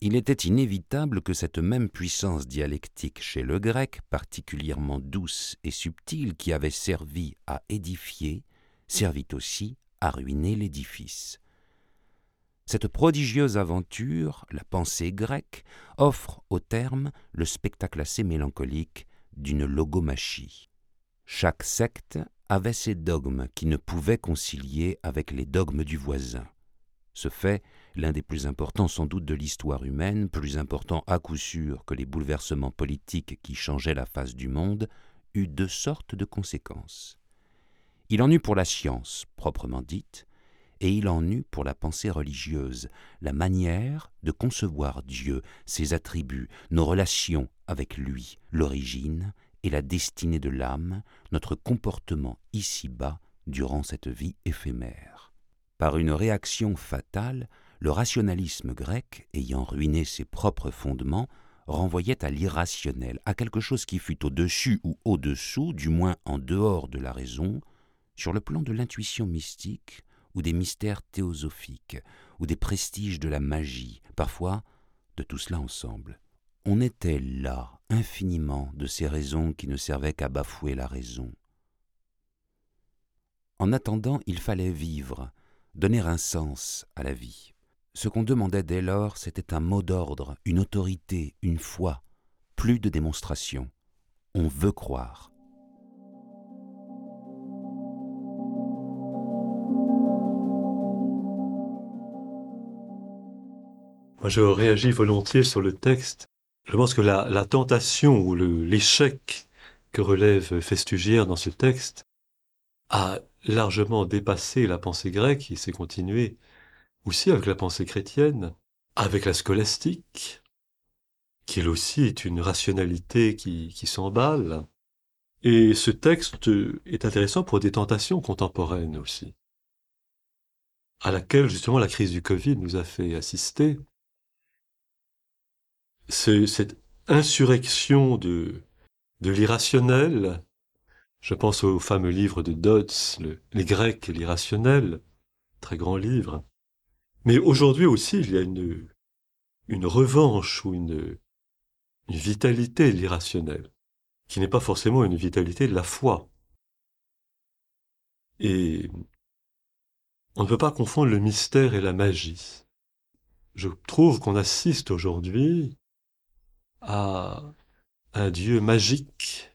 D: il était inévitable que cette même puissance dialectique chez le grec, particulièrement douce et subtile, qui avait servi à édifier, servit aussi à ruiner l'édifice. Cette prodigieuse aventure, la pensée grecque, offre au terme le spectacle assez mélancolique d'une logomachie. Chaque secte avait ses dogmes qui ne pouvaient concilier avec les dogmes du voisin. Ce fait, l'un des plus importants sans doute de l'histoire humaine, plus important à coup sûr que les bouleversements politiques qui changeaient la face du monde, eut deux sortes de conséquences. Il en eut pour la science, proprement dite, et il en eut pour la pensée religieuse, la manière de concevoir Dieu, ses attributs, nos relations avec lui, l'origine et la destinée de l'âme, notre comportement ici-bas durant cette vie éphémère. Par une réaction fatale, le rationalisme grec, ayant ruiné ses propres fondements, renvoyait à l'irrationnel, à quelque chose qui fût au-dessus ou au-dessous, du moins en dehors de la raison, sur le plan de l'intuition mystique ou des mystères théosophiques, ou des prestiges de la magie, parfois de tout cela ensemble. On était là, infiniment, de ces raisons qui ne servaient qu'à bafouer la raison. En attendant, il fallait vivre, donner un sens à la vie. Ce qu'on demandait dès lors, c'était un mot d'ordre, une autorité, une foi, plus de démonstration. On veut croire.
C: Moi, je réagis volontiers sur le texte. Je pense que la, tentation ou l'échec que relève Festugière dans ce texte a largement dépassé la pensée grecque et s'est continué aussi avec la pensée chrétienne, avec la scolastique, qui elle aussi est une rationalité qui s'emballe. Et ce texte est intéressant pour des tentations contemporaines aussi, à laquelle justement la crise du Covid nous a fait assister. Cette insurrection de, de l'irrationnel, je pense au fameux livre de Dodds, Les Grecs et l'irrationnel, très grand livre, mais aujourd'hui aussi, il y a une, une revanche ou une, une vitalité de l'irrationnel, qui n'est pas forcément une vitalité de la foi. Et on ne peut pas confondre le mystère et la magie. Je trouve qu'on assiste aujourd'hui à un Dieu magique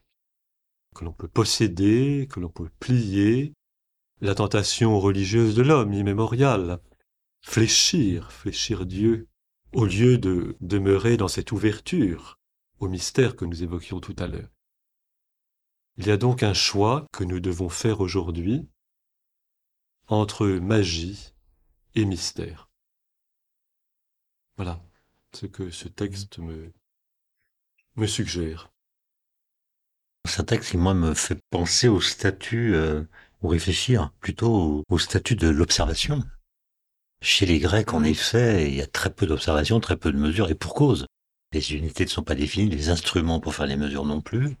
C: que l'on peut posséder, que l'on peut plier, la tentation religieuse de l'homme immémorial, fléchir, fléchir Dieu, au lieu de demeurer dans cette ouverture au mystère que nous évoquions tout à l'heure. Il y a donc un choix que nous devons faire aujourd'hui entre magie et mystère. Voilà ce que ce texte me, me suggère.
B: C'est un texte qui, moi, me fait penser au statut, euh, ou réfléchir plutôt au statut de l'observation. Chez les Grecs, en effet, il y a très peu d'observations, très peu de mesures, et pour cause. Les unités ne sont pas définies, les instruments pour faire les mesures non plus.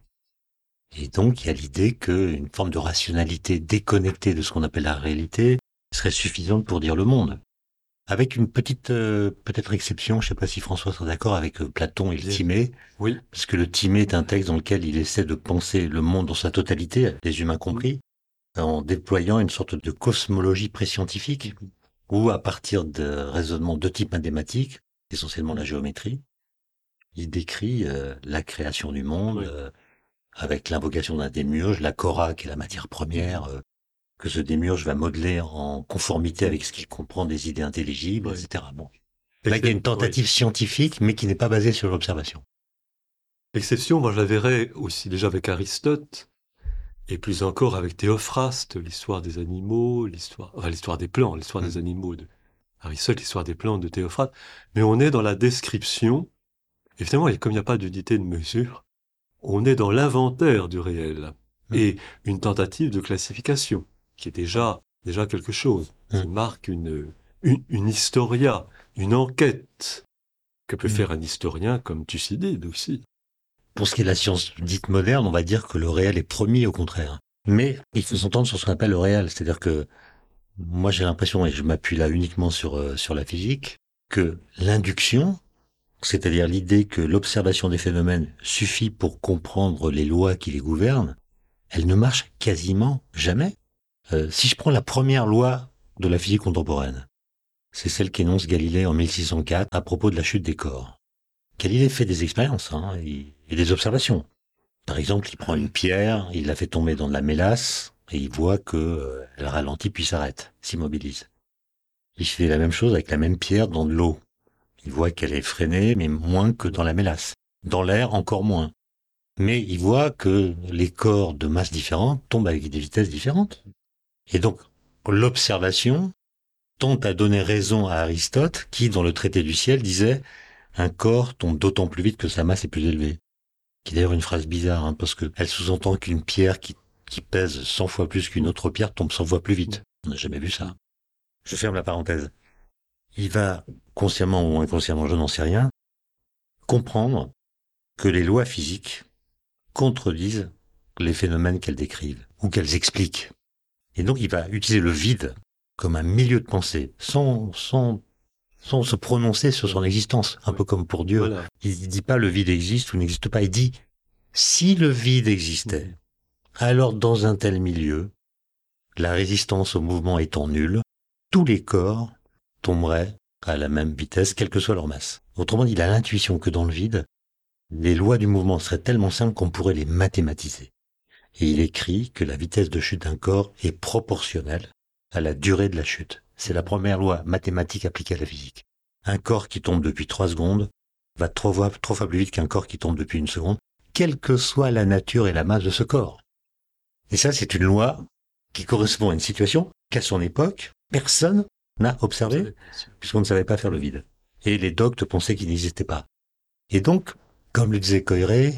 B: Et donc, il y a l'idée qu'une forme de rationalité déconnectée de ce qu'on appelle la réalité serait suffisante pour dire le monde. Avec une petite, euh, peut-être exception, je ne sais pas si François sera d'accord avec euh, Platon et le Timée.
C: Oui.
B: Parce que le Timée est un texte dans lequel il essaie de penser le monde dans sa totalité, les humains compris, en déployant une sorte de cosmologie préscientifique ou à partir de raisonnements de type mathématique, essentiellement la géométrie, il décrit euh, la création du monde euh, avec l'invocation d'un démiurge, la Cora qui est la matière première, euh, que ce démiurge va modeler en conformité avec ce qu'il comprend des idées intelligibles, etc. Bon. Là, il y a une tentative scientifique, mais qui n'est pas basée sur l'observation.
C: L'exception, moi je la verrais aussi déjà avec Aristote, et plus encore avec Théophraste, l'histoire des animaux, l'histoire, enfin, l'histoire des plants, l'histoire des mm. animaux de Aristote, l'histoire des plantes de Théophraste. Mais on est dans la description. Et comme il n'y a pas d'unité de mesure, on est dans l'inventaire du réel mm. et une tentative de classification qui est déjà déjà quelque chose, qui mm. marque une, une, une historia, une enquête que peut faire un historien comme Thucydide aussi.
B: Pour ce qui est de la science dite moderne, on va dire que le réel est promis au contraire. Mais il faut s'entendre sur ce qu'on appelle le réel. C'est-à-dire que moi j'ai l'impression, et je m'appuie là uniquement sur, euh, sur la physique, que l'induction, c'est-à-dire l'idée que l'observation des phénomènes suffit pour comprendre les lois qui les gouvernent, elle ne marche quasiment jamais. Euh, si je prends la première loi de la physique contemporaine, c'est celle qu'énonce Galilée en 1604 à propos de la chute des corps. Galilée fait des expériences hein, et, des observations. Par exemple, il prend une pierre, il la fait tomber dans de la mélasse et il voit que euh, elle ralentit puis s'arrête, s'immobilise. Il fait la même chose avec la même pierre dans de l'eau. Il voit qu'elle est freinée, mais moins que dans la mélasse. Dans l'air, encore moins. Mais il voit que les corps de masse différentes tombent avec des vitesses différentes. Et donc, l'observation tente à donner raison à Aristote, qui, dans le traité du ciel, disait un corps tombe d'autant plus vite que sa masse est plus élevée. Qui est d'ailleurs une phrase bizarre, hein, parce qu'elle sous-entend qu'une pierre qui, qui pèse 100 fois plus qu'une autre pierre tombe 100 fois plus vite. On n'a jamais vu ça. Je ferme la parenthèse. Il va, consciemment ou inconsciemment, je n'en sais rien, comprendre que les lois physiques contredisent les phénomènes qu'elles décrivent ou qu'elles expliquent. Et donc il va utiliser le vide comme un milieu de pensée, sans, sans, sans se prononcer sur son existence, un peu comme pour Dieu. Il ne dit pas le vide existe ou n'existe pas, il dit si le vide existait, alors dans un tel milieu, la résistance au mouvement étant nulle, tous les corps tomberaient à la même vitesse, quelle que soit leur masse. Autrement dit, il a l'intuition que dans le vide, les lois du mouvement seraient tellement simples qu'on pourrait les mathématiser. Et il écrit que la vitesse de chute d'un corps est proportionnelle à la durée de la chute. C'est la première loi mathématique appliquée à la physique. Un corps qui tombe depuis trois secondes va trois fois, trois fois plus vite qu'un corps qui tombe depuis une seconde, quelle que soit la nature et la masse de ce corps. Et ça, c'est une loi qui correspond à une situation qu'à son époque, personne n'a observé, puisqu'on ne savait pas faire le vide. Et les doctes pensaient qu'il n'existait pas. Et donc, comme le disait Coiré,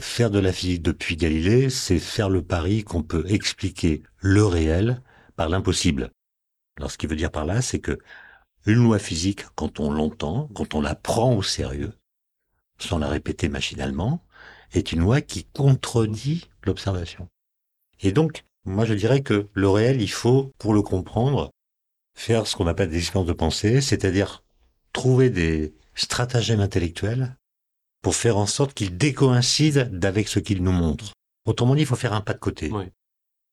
B: faire de la physique depuis Galilée, c'est faire le pari qu'on peut expliquer le réel par l'impossible. Alors ce qui veut dire par là, c'est que une loi physique, quand on l'entend, quand on la prend au sérieux, sans la répéter machinalement, est une loi qui contredit l'observation. Et donc, moi je dirais que le réel, il faut, pour le comprendre, faire ce qu'on appelle des expériences de pensée, c'est-à-dire trouver des stratagèmes intellectuels pour faire en sorte qu'il décoïncide d'avec ce qu'il nous montre. Autrement dit, il faut faire un pas de côté.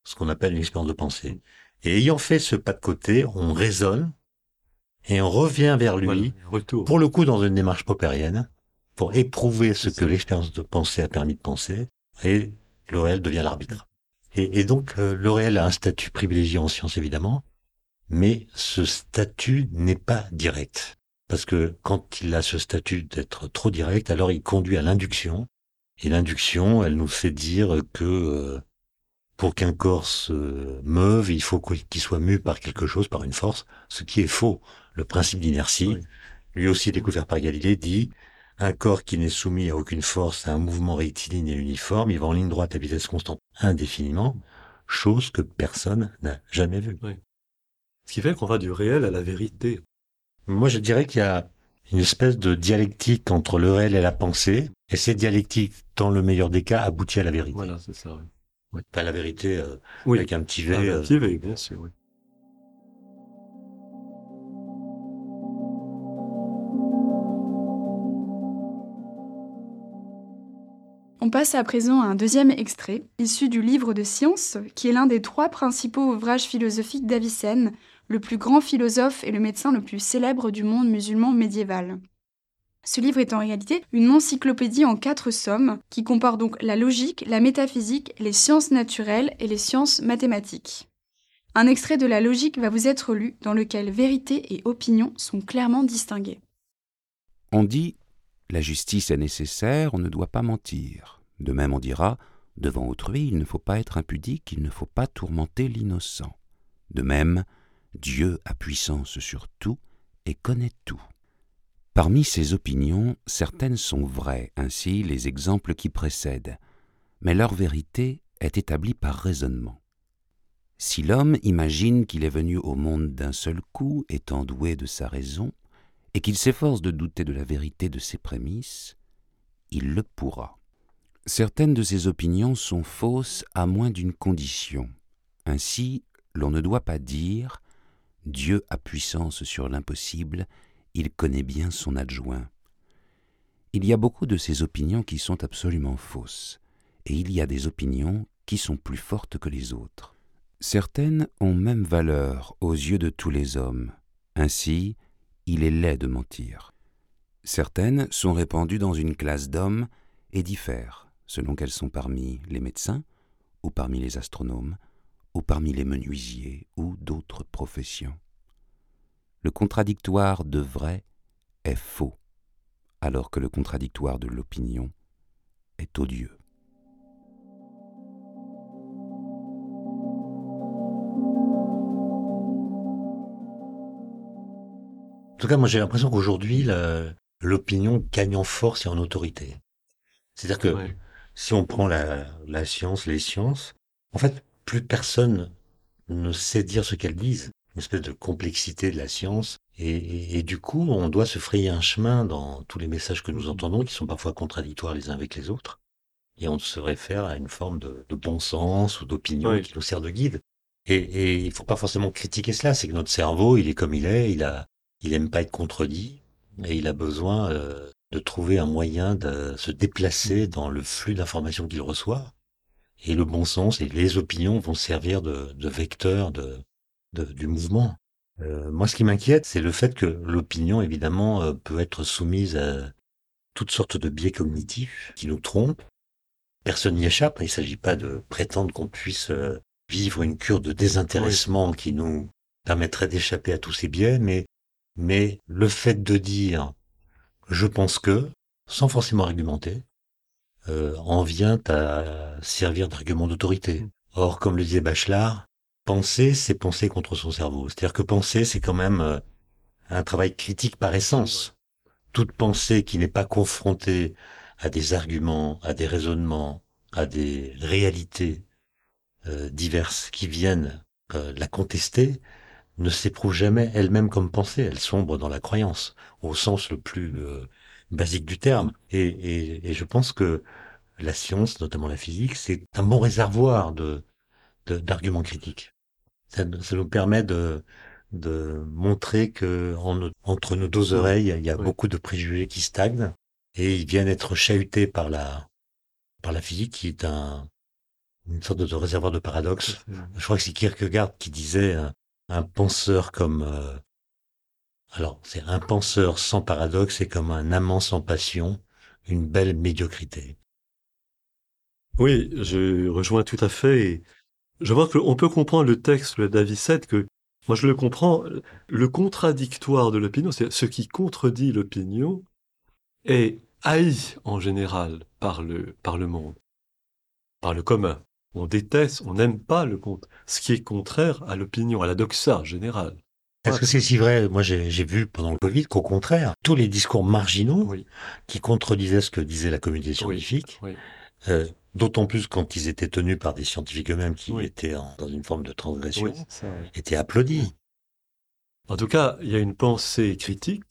B: Ce qu'on appelle une expérience de pensée. Et ayant fait ce pas de côté, on raisonne et on revient vers lui, pour le coup dans une démarche popérienne, pour éprouver ce que l'expérience de pensée a permis de penser, et le réel devient l'arbitre. Et, donc euh, le réel a un statut privilégié en science évidemment, mais ce statut n'est pas direct. Parce que quand il a ce statut d'être trop direct, alors il conduit à l'induction. Et l'induction, elle nous fait dire que euh, pour qu'un corps se meuve, il faut qu'il soit mu par quelque chose, par une force, ce qui est faux. Le principe d'inertie, lui aussi découvert par Galilée, dit un corps qui n'est soumis à aucune force, à un mouvement rectiligne et uniforme, il va en ligne droite à vitesse constante indéfiniment, chose que personne n'a jamais vue.
C: Ce qui fait qu'on va du réel à la vérité.
B: Moi, je dirais qu'il y a une espèce de dialectique entre le réel et la pensée, et cette dialectique, dans le meilleur des cas, aboutit à la vérité.
C: Voilà, c'est ça.
B: Oui. Pas la vérité euh, avec un petit V.
C: Un euh. petit V, bien sûr, oui.
A: On passe à présent à un deuxième extrait, issu du livre de science, qui est l'un des trois principaux ouvrages philosophiques d'Avicenne, le plus grand philosophe et le médecin le plus célèbre du monde musulman médiéval. Ce livre est en réalité une encyclopédie en quatre sommes qui comporte donc la logique, la métaphysique, les sciences naturelles et les sciences mathématiques. Un extrait de la logique va vous être lu dans lequel vérité et opinion sont clairement distinguées.
D: On dit la justice est nécessaire, on ne doit pas mentir. De même on dira devant autrui il ne faut pas être impudique, il ne faut pas tourmenter l'innocent. De même, Dieu a puissance sur tout et connaît tout. Parmi ces opinions, certaines sont vraies, ainsi les exemples qui précèdent, mais leur vérité est établie par raisonnement. Si l'homme imagine qu'il est venu au monde d'un seul coup, étant doué de sa raison, et qu'il s'efforce de douter de la vérité de ses prémices, il le pourra. Certaines de ces opinions sont fausses à moins d'une condition. Ainsi, l'on ne doit pas dire Dieu a puissance sur l'impossible, il connaît bien son adjoint. Il y a beaucoup de ces opinions qui sont absolument fausses, et il y a des opinions qui sont plus fortes que les autres. Certaines ont même valeur aux yeux de tous les hommes. Ainsi, il est laid de mentir. Certaines sont répandues dans une classe d'hommes et diffèrent selon qu'elles sont parmi les médecins, ou parmi les astronomes, ou parmi les menuisiers, ou d'autres professions. Le contradictoire de vrai est faux, alors que le contradictoire de l'opinion est odieux.
B: En tout cas, moi j'ai l'impression qu'aujourd'hui, l'opinion gagne en force et en autorité. C'est-à-dire que si on prend la, la science, les sciences, en fait, plus personne ne sait dire ce qu'elles disent. Une espèce de complexité de la science. Et, et, du coup, on doit se frayer un chemin dans tous les messages que nous entendons, qui sont parfois contradictoires les uns avec les autres. Et on se réfère à une forme de, de bon sens ou d'opinion qui nous sert de guide. Et, et il faut pas forcément critiquer cela. C'est que notre cerveau, il est comme il est. Il a, il aime pas être contredit. Et il a besoin euh, de trouver un moyen de se déplacer dans le flux d'informations qu'il reçoit. Et le bon sens et les opinions vont servir de, de vecteur de, de, du mouvement. Euh, moi, ce qui m'inquiète, c'est le fait que l'opinion, évidemment, euh, peut être soumise à toutes sortes de biais cognitifs qui nous trompent. Personne n'y échappe. Il ne s'agit pas de prétendre qu'on puisse euh, vivre une cure de désintéressement qui nous permettrait d'échapper à tous ces biais, mais, mais le fait de dire je pense que, sans forcément argumenter, euh, en vient à servir d'argument d'autorité. Mm. Or, comme le disait Bachelard, penser, c'est penser contre son cerveau. C'est-à-dire que penser, c'est quand même euh, un travail critique par essence. Toute pensée qui n'est pas confrontée à des arguments, à des raisonnements, à des réalités euh, diverses qui viennent la contester, ne s'éprouve jamais elle-même comme pensée, elle sombre dans la croyance, au sens le plus euh, basique du terme. Et, et, et, je pense que la science, notamment la physique, c'est un bon réservoir de d'arguments critiques. Ça, ça, nous permet de, de montrer que en, entre nos deux oreilles, il y a beaucoup de préjugés qui stagnent et ils viennent être chahutés par la par la physique qui est un une sorte de réservoir de paradoxe. Je crois que c'est Kierkegaard qui disait euh, un penseur comme euh, alors c'est un penseur sans paradoxe et comme un amant sans passion, une belle médiocrité.
C: Oui, je rejoins tout à fait. Je vois qu'on peut comprendre le texte Davicette que moi je le comprends. Le contradictoire de l'opinion, c'est ce qui contredit l'opinion, est haï en général par le par le monde, par le commun. On déteste, on n'aime pas le compte, ce qui est contraire à l'opinion, à la doxa générale.
B: Est-ce que c'est si vrai Moi, j'ai vu pendant le Covid qu'au contraire, tous les discours marginaux qui contredisaient ce que disait la communauté scientifique, euh, d'autant plus quand ils étaient tenus par des scientifiques eux-mêmes qui étaient dans une forme de transgression, étaient applaudis.
C: En tout cas, il y a une pensée critique,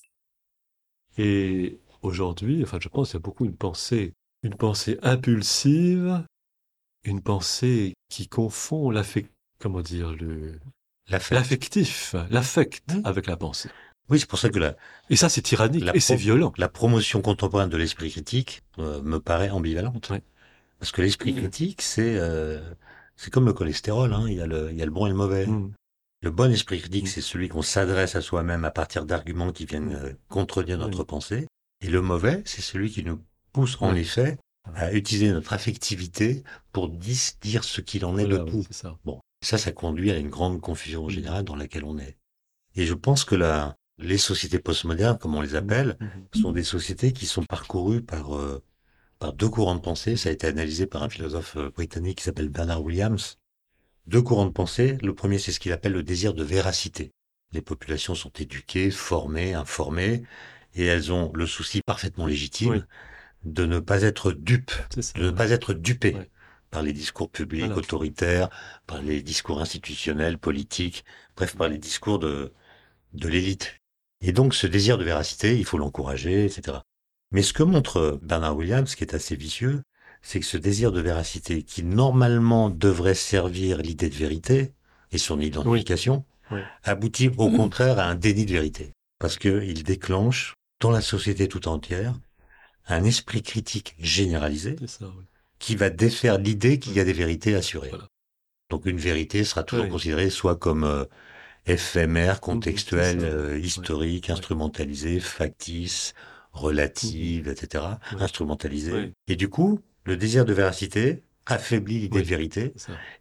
C: et aujourd'hui, enfin, je pense qu'il y a beaucoup une pensée, une pensée impulsive une pensée qui confond l'affect, comment dire, le, l'affectif, l'affect avec la pensée.
B: Oui, c'est pour ça que la...
C: Et ça, c'est tyrannique et c'est violent.
B: La promotion contemporaine de l'esprit critique euh, me paraît ambivalente. Parce que l'esprit critique, c'est euh, c'est comme le cholestérol, hein. il, y a le, il y a le bon et le mauvais. Mm. Le bon esprit critique, c'est celui qu'on s'adresse à soi-même à partir d'arguments qui viennent euh, contredire notre pensée. Et le mauvais, c'est celui qui nous pousse en effet à utiliser notre affectivité pour dire ce qu'il en est de tout. Ça. Bon, ça, ça conduit à une grande confusion mmh. générale dans laquelle on est. Et je pense que la, les sociétés postmodernes, comme on les appelle, mmh. Mmh. sont des sociétés qui sont parcourues par euh, par deux courants de pensée. Ça a été analysé par un philosophe euh, britannique qui s'appelle Bernard Williams. Deux courants de pensée. Le premier, c'est ce qu'il appelle le désir de véracité. Les populations sont éduquées, formées, informées, et elles ont le souci parfaitement légitime de ne pas être dupe, de ne pas être dupé par les discours publics autoritaires, par les discours institutionnels, politiques, bref, par les discours de, de l'élite. Et donc, ce désir de véracité, il faut l'encourager, etc. Mais ce que montre Bernard Williams, qui est assez vicieux, c'est que ce désir de véracité, qui normalement devrait servir l'idée de vérité et son identification, aboutit au contraire à un déni de vérité. Parce qu'il déclenche, dans la société tout entière, un esprit critique généralisé qui va défaire l'idée qu'il y a des vérités assurées. Donc une vérité sera toujours considérée soit comme euh, éphémère, contextuelle, euh, historique, instrumentalisée, factice, relative, etc.
C: Ouais.
B: Instrumentalisée. Et du coup, le désir de véracité affaiblit l'idée de vérité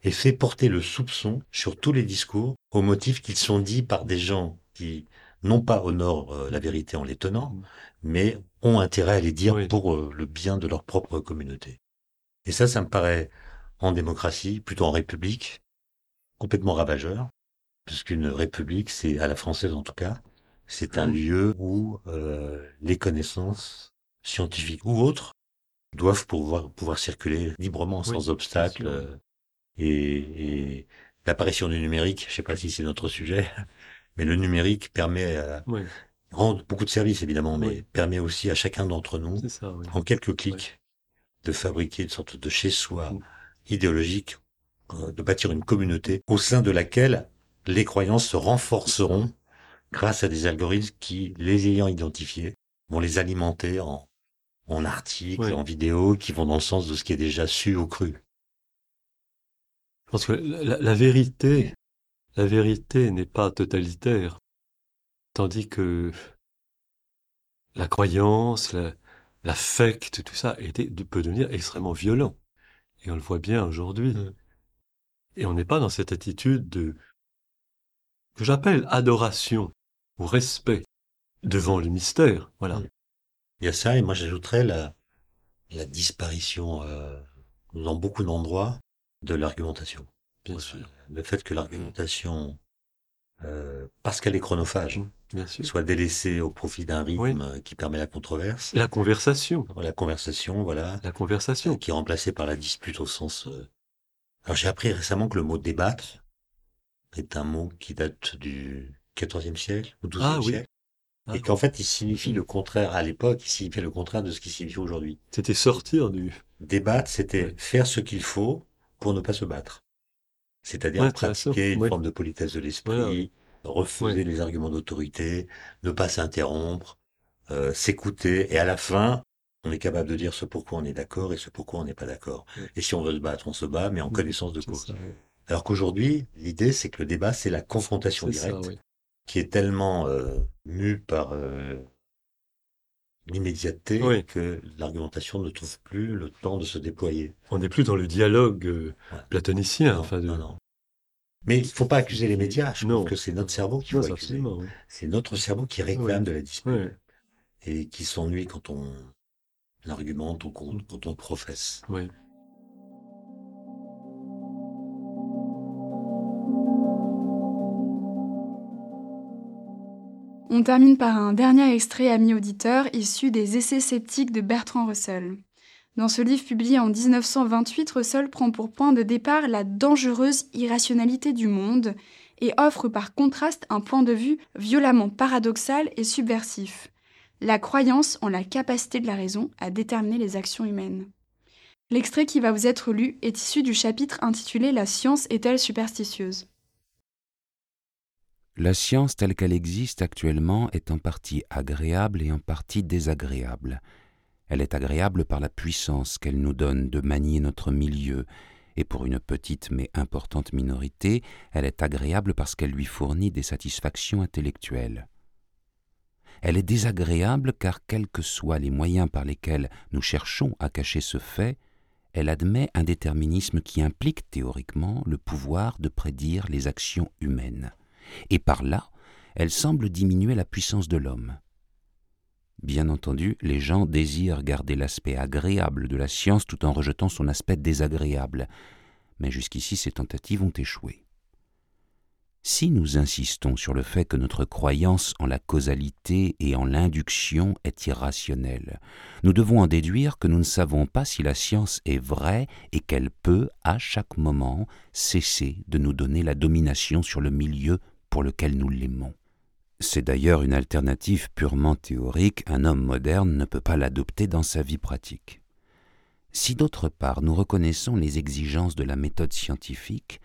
B: et fait porter le soupçon sur tous les discours au motif qu'ils sont dits par des gens qui non pas honorent euh, la vérité en les tenant,
C: Mm.
B: mais ont intérêt à les dire pour le bien de leur propre communauté. Et ça, ça me paraît en démocratie, plutôt en république, complètement ravageur, puisqu'une république, c'est à la française en tout cas, c'est un
C: Mm.
B: lieu où euh, les connaissances scientifiques ou autres doivent pouvoir, pouvoir circuler librement,
C: Oui,
B: sans obstacle. euh, et et l'apparition du numérique, je sais pas si c'est notre sujet, mais le numérique permet, euh,
C: Oui,
B: rend beaucoup de services évidemment, mais
C: Oui.
B: permet aussi à chacun d'entre nous,
C: ça,
B: en quelques clics, de fabriquer une sorte de chez-soi idéologique, euh, de bâtir une communauté au sein de laquelle les croyances se renforceront grâce à des algorithmes qui, les ayant identifiés, vont les alimenter en, en articles,
C: Oui.
B: en vidéos, qui vont dans le sens de ce qui est déjà su ou cru.
C: Je pense que la, la vérité, la vérité n'est pas totalitaire, tandis que la croyance, la- l'affect, tout ça était, peut devenir extrêmement violent. Et on le voit bien aujourd'hui.
B: Mm.
C: Et on n'est pas dans cette attitude de que j'appelle adoration ou respect devant le mystère. Voilà.
B: Mm. Il y a ça, et moi j'ajouterais la, la disparition euh, dans beaucoup d'endroits de l'argumentation.
C: Bien sûr.
B: Le fait que l'argumentation, euh, parce qu'elle est chronophage.
C: Bien sûr.
B: soit délaissée au profit d'un rythme
C: Oui.
B: euh, qui permet la controverse,
C: La conversation.
B: la conversation, voilà,
C: La conversation.
B: qui est remplacée par la dispute au sens... euh, Alors j'ai appris récemment que le mot débattre est un mot qui date du XIVe siècle ou XIIe
C: Ah oui.
B: siècle,
C: Ah
B: et qu'en fait il signifie le contraire, à l'époque, il signifiait le contraire de ce qui signifie aujourd'hui.
C: C'était sortir du.
B: Débattre, c'était
C: Ouais.
B: faire ce qu'il faut pour ne pas se battre. C'est-à-dire
C: Ouais,
B: pratiquer une
C: Ouais.
B: forme de politesse de l'esprit, refuser les arguments d'autorité, ne pas s'interrompre, euh, s'écouter, et à la fin, on est capable de dire ce pourquoi on est d'accord et ce pourquoi on n'est pas d'accord. Et si on veut se battre, on se bat, mais en
C: Ouais,
B: connaissance de cause. Alors qu'aujourd'hui, l'idée, c'est que le débat, c'est la confrontation
C: ça,
B: directe, qui est tellement euh, mue par euh, l'immédiateté
C: Oui.
B: que l'argumentation ne trouve plus le temps de se déployer.
C: On n'est plus dans le dialogue euh,
B: Ouais.
C: platonicien.
B: Non,
C: enfin, de...
B: non, non. Mais il ne faut pas accuser les médias. Je
C: Non.
B: trouve que c'est notre cerveau
C: Non,
B: faut accuser.
C: oui.
B: C'est notre cerveau qui réclame de la dispute et qui s'ennuie quand on argumente ou quand, quand on professe.
A: On termine par un dernier extrait, amis auditeurs, issu des Essais sceptiques de Bertrand Russell. Dans ce livre publié en 1928, Russell prend pour point de départ la dangereuse irrationalité du monde et offre par contraste un point de vue violemment paradoxal et subversif. La croyance en la capacité de la raison à déterminer les actions humaines. L'extrait qui va vous être lu est issu du chapitre intitulé La science est-elle superstitieuse?
D: La science telle qu'elle existe actuellement est en partie agréable et en partie désagréable. Elle est agréable par la puissance qu'elle nous donne de manier notre milieu, et pour une petite mais importante minorité, elle est agréable parce qu'elle lui fournit des satisfactions intellectuelles. Elle est désagréable car quels que soient les moyens par lesquels nous cherchons à cacher ce fait, elle admet un déterminisme qui implique théoriquement le pouvoir de prédire les actions humaines et par là, elle semble diminuer la puissance de l'homme. Bien entendu, les gens désirent garder l'aspect agréable de la science tout en rejetant son aspect désagréable, mais jusqu'ici ces tentatives ont échoué. Si nous insistons sur le fait que notre croyance en la causalité et en l'induction est irrationnelle, nous devons en déduire que nous ne savons pas si la science est vraie et qu'elle peut, à chaque moment, cesser de nous donner la domination sur le milieu pour lequel nous l'aimons. C'est d'ailleurs une alternative purement théorique, un homme moderne ne peut pas l'adopter dans sa vie pratique. Si d'autre part nous reconnaissons les exigences de la méthode scientifique,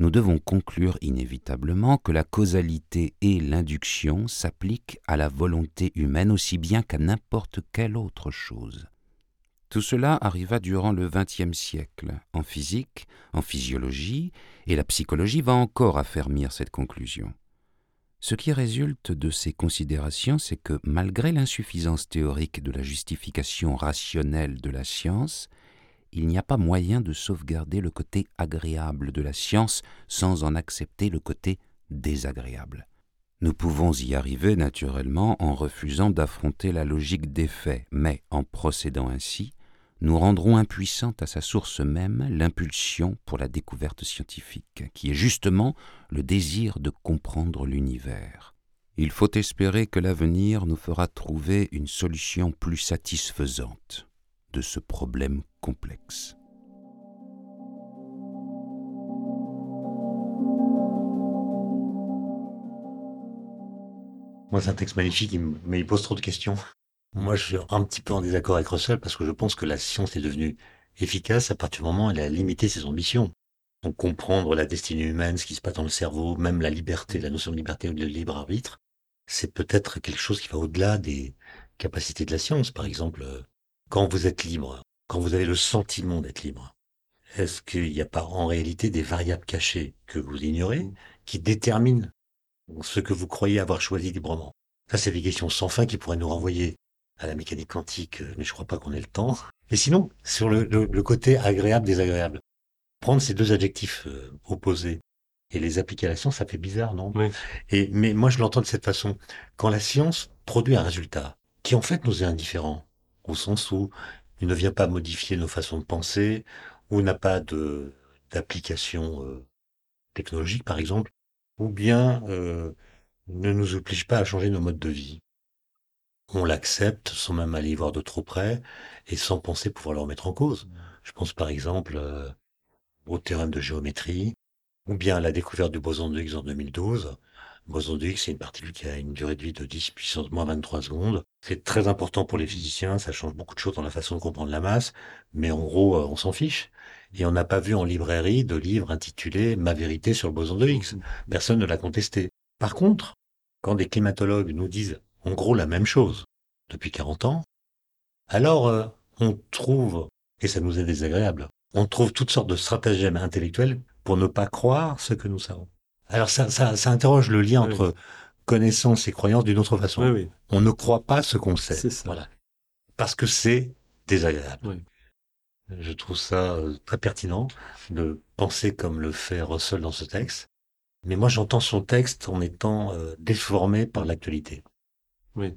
D: nous devons conclure inévitablement que la causalité et l'induction s'appliquent à la volonté humaine aussi bien qu'à n'importe quelle autre chose. Tout cela arriva durant le XXe siècle, en physique, en physiologie, et la psychologie va encore affermir cette conclusion. Ce qui résulte de ces considérations, c'est que malgré l'insuffisance théorique de la justification rationnelle de la science, il n'y a pas moyen de sauvegarder le côté agréable de la science sans en accepter le côté désagréable. Nous pouvons y arriver naturellement en refusant d'affronter la logique des faits, mais en procédant ainsi, nous rendrons impuissante à sa source même l'impulsion pour la découverte scientifique, qui est justement le désir de comprendre l'univers. Il faut espérer que l'avenir nous fera trouver une solution plus satisfaisante de ce problème complexe.
B: Moi, c'est un texte magnifique, mais il pose trop de questions. Moi, je suis un petit peu en désaccord avec Russell parce que je pense que la science est devenue efficace à partir du moment où elle a limité ses ambitions. Donc, comprendre la destinée humaine, ce qui se passe dans le cerveau, même la liberté, la notion de liberté ou de libre arbitre, c'est peut-être quelque chose qui va au-delà des capacités de la science. Par exemple, euh, quand vous êtes libre, quand vous avez le sentiment d'être libre, est-ce qu'il n'y a pas en réalité des variables cachées que vous ignorez qui déterminent ce que vous croyez avoir choisi librement? Ça, c'est des questions sans fin qui pourraient nous renvoyer à la mécanique quantique, euh, mais je crois pas qu'on ait le temps. Et sinon, sur le, côté agréable, désagréable, prendre ces deux adjectifs euh, opposés et les appliquer à la science, ça fait bizarre, non?
C: Oui.
B: Et mais moi, je l'entends de cette façon. Quand la science produit un résultat qui en fait nous est indifférent, au sens où il ne vient pas modifier nos façons de penser, ou n'a pas de d'application euh, technologique, par exemple, ou bien ne nous oblige pas à changer nos modes de vie on l'accepte sans même aller voir de trop près et sans penser pouvoir le remettre en cause. Je pense par exemple euh, au théorème de géométrie ou bien à la découverte du boson de Higgs en 2012. Le boson de Higgs, c'est une particule qui a une durée de vie de 10 puissance moins 23 secondes. C'est très important pour les physiciens, ça change beaucoup de choses dans la façon de comprendre la masse, mais en gros, euh, on s'en fiche. Et on n'a pas vu en librairie de livre intitulé Ma vérité sur le boson de Higgs. Personne ne l'a contesté. Par contre, quand des climatologues nous disent en gros la même chose depuis 40 ans, alors euh, on trouve, et ça nous est désagréable, on trouve toutes sortes de stratagèmes intellectuels pour ne pas croire ce que nous savons. Alors ça, ça, ça interroge le lien entre connaissance et croyance d'une autre façon. On ne croit pas ce qu'on sait. Voilà. Parce que c'est désagréable. Je trouve ça euh, très pertinent de penser comme le fait Russell dans ce texte. Mais moi, j'entends son texte en étant euh, déformé par l'actualité.
C: Oui.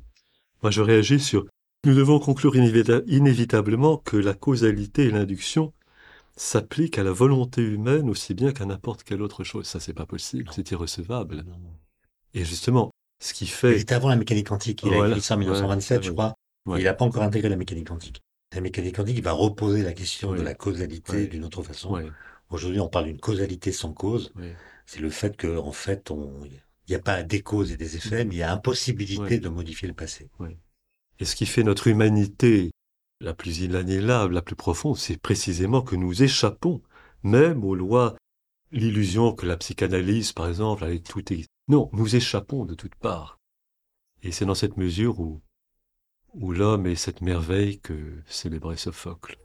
C: Moi, je réagis sur nous devons conclure inévitablement que la causalité et l'induction s'appliquent à la volonté humaine aussi bien qu'à n'importe quelle autre chose. Ça, c'est pas possible, c'est irrecevable. Et justement, ce qui fait.
B: C'était avant la mécanique quantique. Il a écrit ça en 1927, je crois. Il n'a pas encore intégré la mécanique quantique. La mécanique quantique, il va reposer la question de la causalité d'une autre façon. Aujourd'hui, on parle d'une causalité sans cause. C'est le fait que, en fait, on, il n'y a pas des causes et des effets, mais il y a impossibilité de modifier le passé.
C: Et ce qui fait notre humanité la plus inaliénable, la plus profonde, c'est précisément que nous échappons même aux lois, l'illusion que la psychanalyse, par exemple, allait tout... Non, nous échappons de toutes parts. Et c'est dans cette mesure où, où l'homme est cette merveille que célébrait Sophocle.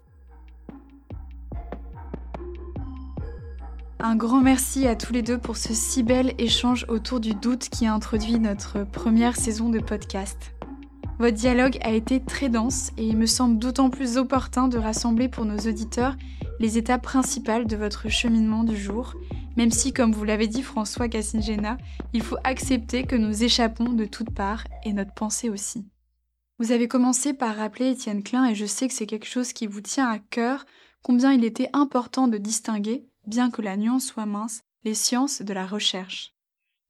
A: Un grand merci à tous les deux pour ce si bel échange autour du doute qui a introduit notre première saison de podcast. Votre dialogue a été très dense et il me semble d'autant plus opportun de rassembler pour nos auditeurs les étapes principales de votre cheminement du jour, même si, comme vous l'avez dit François Cassingena, il faut accepter que nous échappons de toutes parts et notre pensée aussi. Vous avez commencé par rappeler Étienne Klein et je sais que c'est quelque chose qui vous tient à cœur, combien il était important de distinguer, bien que la nuance soit mince, les sciences de la recherche.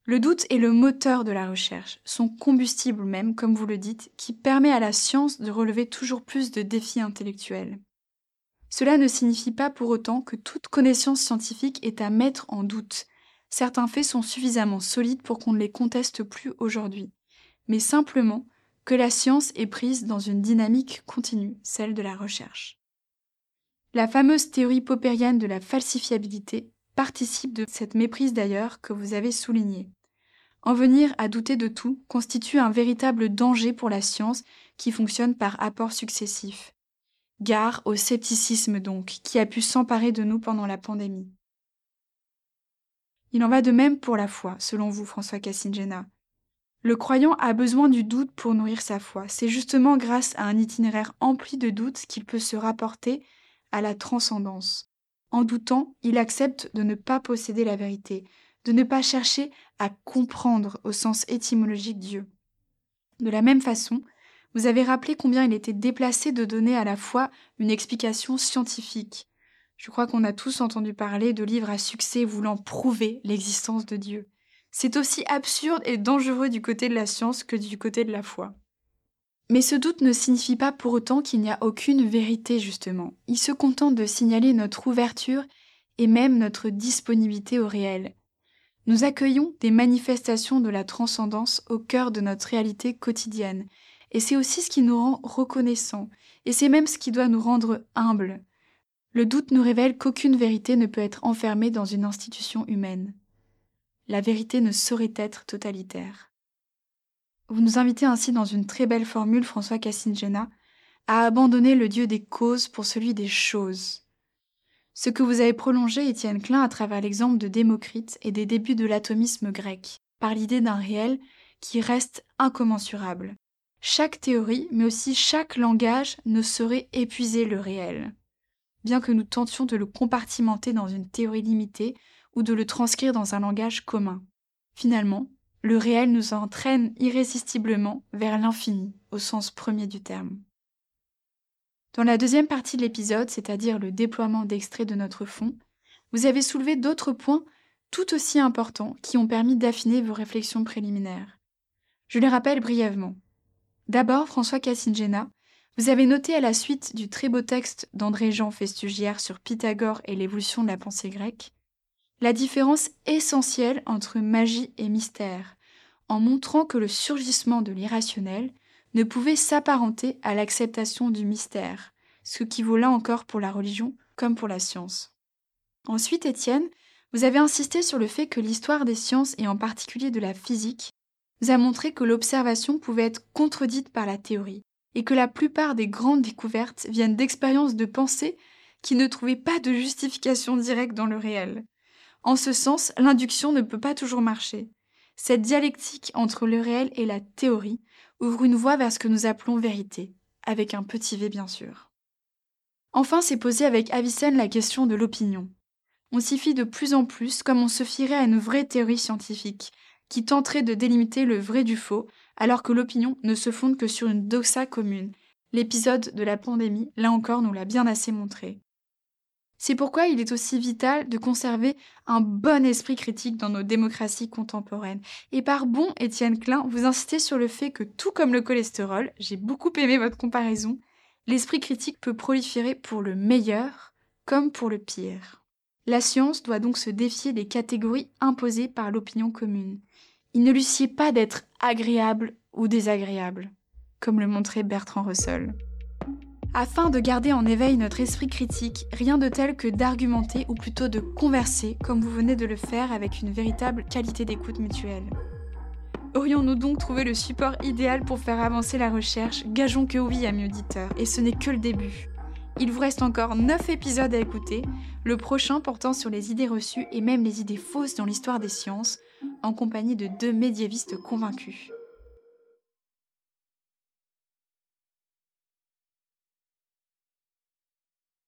A: Le doute est le moteur de la recherche, son combustible même, comme vous le dites, qui permet à la science de relever toujours plus de défis intellectuels. Cela ne signifie pas pour autant que toute connaissance scientifique est à mettre en doute. Certains faits sont suffisamment solides pour qu'on ne les conteste plus aujourd'hui, mais simplement que la science est prise dans une dynamique continue, celle de la recherche. La fameuse théorie popérienne de la falsifiabilité participe de cette méprise d'ailleurs que vous avez soulignée. En venir à douter de tout constitue un véritable danger pour la science qui fonctionne par apports successifs. Gare au scepticisme donc, qui a pu s'emparer de nous pendant la pandémie. Il en va de même pour la foi, selon vous, François Cassingena. Le croyant a besoin du doute pour nourrir sa foi. C'est justement grâce à un itinéraire empli de doutes qu'il peut se rapporter à la transcendance. En doutant, il accepte de ne pas posséder la vérité, de ne pas chercher à comprendre au sens étymologique Dieu. De la même façon, vous avez rappelé combien il était déplacé de donner à la fois une explication scientifique. Je crois qu'on a tous entendu parler de livres à succès voulant prouver l'existence de Dieu. C'est aussi absurde et dangereux du côté de la science que du côté de la foi. Mais ce doute ne signifie pas pour autant qu'il n'y a aucune vérité, justement. Il se contente de signaler notre ouverture et même notre disponibilité au réel. Nous accueillons des manifestations de la transcendance au cœur de notre réalité quotidienne, et c'est aussi ce qui nous rend reconnaissants, et c'est même ce qui doit nous rendre humbles. Le doute nous révèle qu'aucune vérité ne peut être enfermée dans une institution humaine. La vérité ne saurait être totalitaire. Vous nous invitez ainsi dans une très belle formule, François Cassingena, à abandonner le Dieu des causes pour celui des choses. Ce que vous avez prolongé, Étienne Klein, à travers l'exemple de Démocrite et des débuts de l'atomisme grec, par l'idée d'un réel qui reste incommensurable. Chaque théorie, mais aussi chaque langage, ne saurait épuiser le réel. Bien que nous tentions de le compartimenter dans une théorie limitée ou de le transcrire dans un langage commun. Finalement, le réel nous entraîne irrésistiblement vers l'infini, au sens premier du terme. Dans la deuxième partie de l'épisode, c'est-à-dire le déploiement d'extraits de notre fond, vous avez soulevé d'autres points tout aussi importants qui ont permis d'affiner vos réflexions préliminaires. Je les rappelle brièvement. D'abord, François Cassingena, vous avez noté à la suite du très beau texte d'André-Jean Festugière sur Pythagore et l'évolution de la pensée grecque, la différence essentielle entre magie et mystère, en montrant que le surgissement de l'irrationnel ne pouvait s'apparenter à l'acceptation du mystère, ce qui vaut là encore pour la religion comme pour la science. Ensuite, Étienne, vous avez insisté sur le fait que l'histoire des sciences et en particulier de la physique vous a montré que l'observation pouvait être contredite par la théorie et que la plupart des grandes découvertes viennent d'expériences de pensée qui ne trouvaient pas de justification directe dans le réel. En ce sens, l'induction ne peut pas toujours marcher. Cette dialectique entre le réel et la théorie ouvre une voie vers ce que nous appelons vérité, avec un petit v bien sûr. Enfin, s'est posé avec Avicenne la question de l'opinion. On s'y fie de plus en plus comme on se fierait à une vraie théorie scientifique, qui tenterait de délimiter le vrai du faux, alors que l'opinion ne se fonde que sur une doxa commune. L'épisode de la pandémie, là encore, nous l'a bien assez montré. C'est pourquoi il est aussi vital de conserver un bon esprit critique dans nos démocraties contemporaines. Et par bon, Étienne Klein, vous insistez sur le fait que tout comme le cholestérol, j'ai beaucoup aimé votre comparaison, l'esprit critique peut proliférer pour le meilleur comme pour le pire. La science doit donc se défier des catégories imposées par l'opinion commune. Il ne lui sied pas d'être agréable ou désagréable, comme le montrait Bertrand Russell. Afin de garder en éveil notre esprit critique, rien de tel que d'argumenter ou plutôt de converser, comme vous venez de le faire avec une véritable qualité d'écoute mutuelle. Aurions-nous donc trouvé le support idéal pour faire avancer la recherche? Gageons que oui, amis auditeurs, et ce n'est que le début. Il vous reste encore 9 épisodes à écouter, le prochain portant sur les idées reçues et même les idées fausses dans l'histoire des sciences, en compagnie de deux médiévistes convaincus.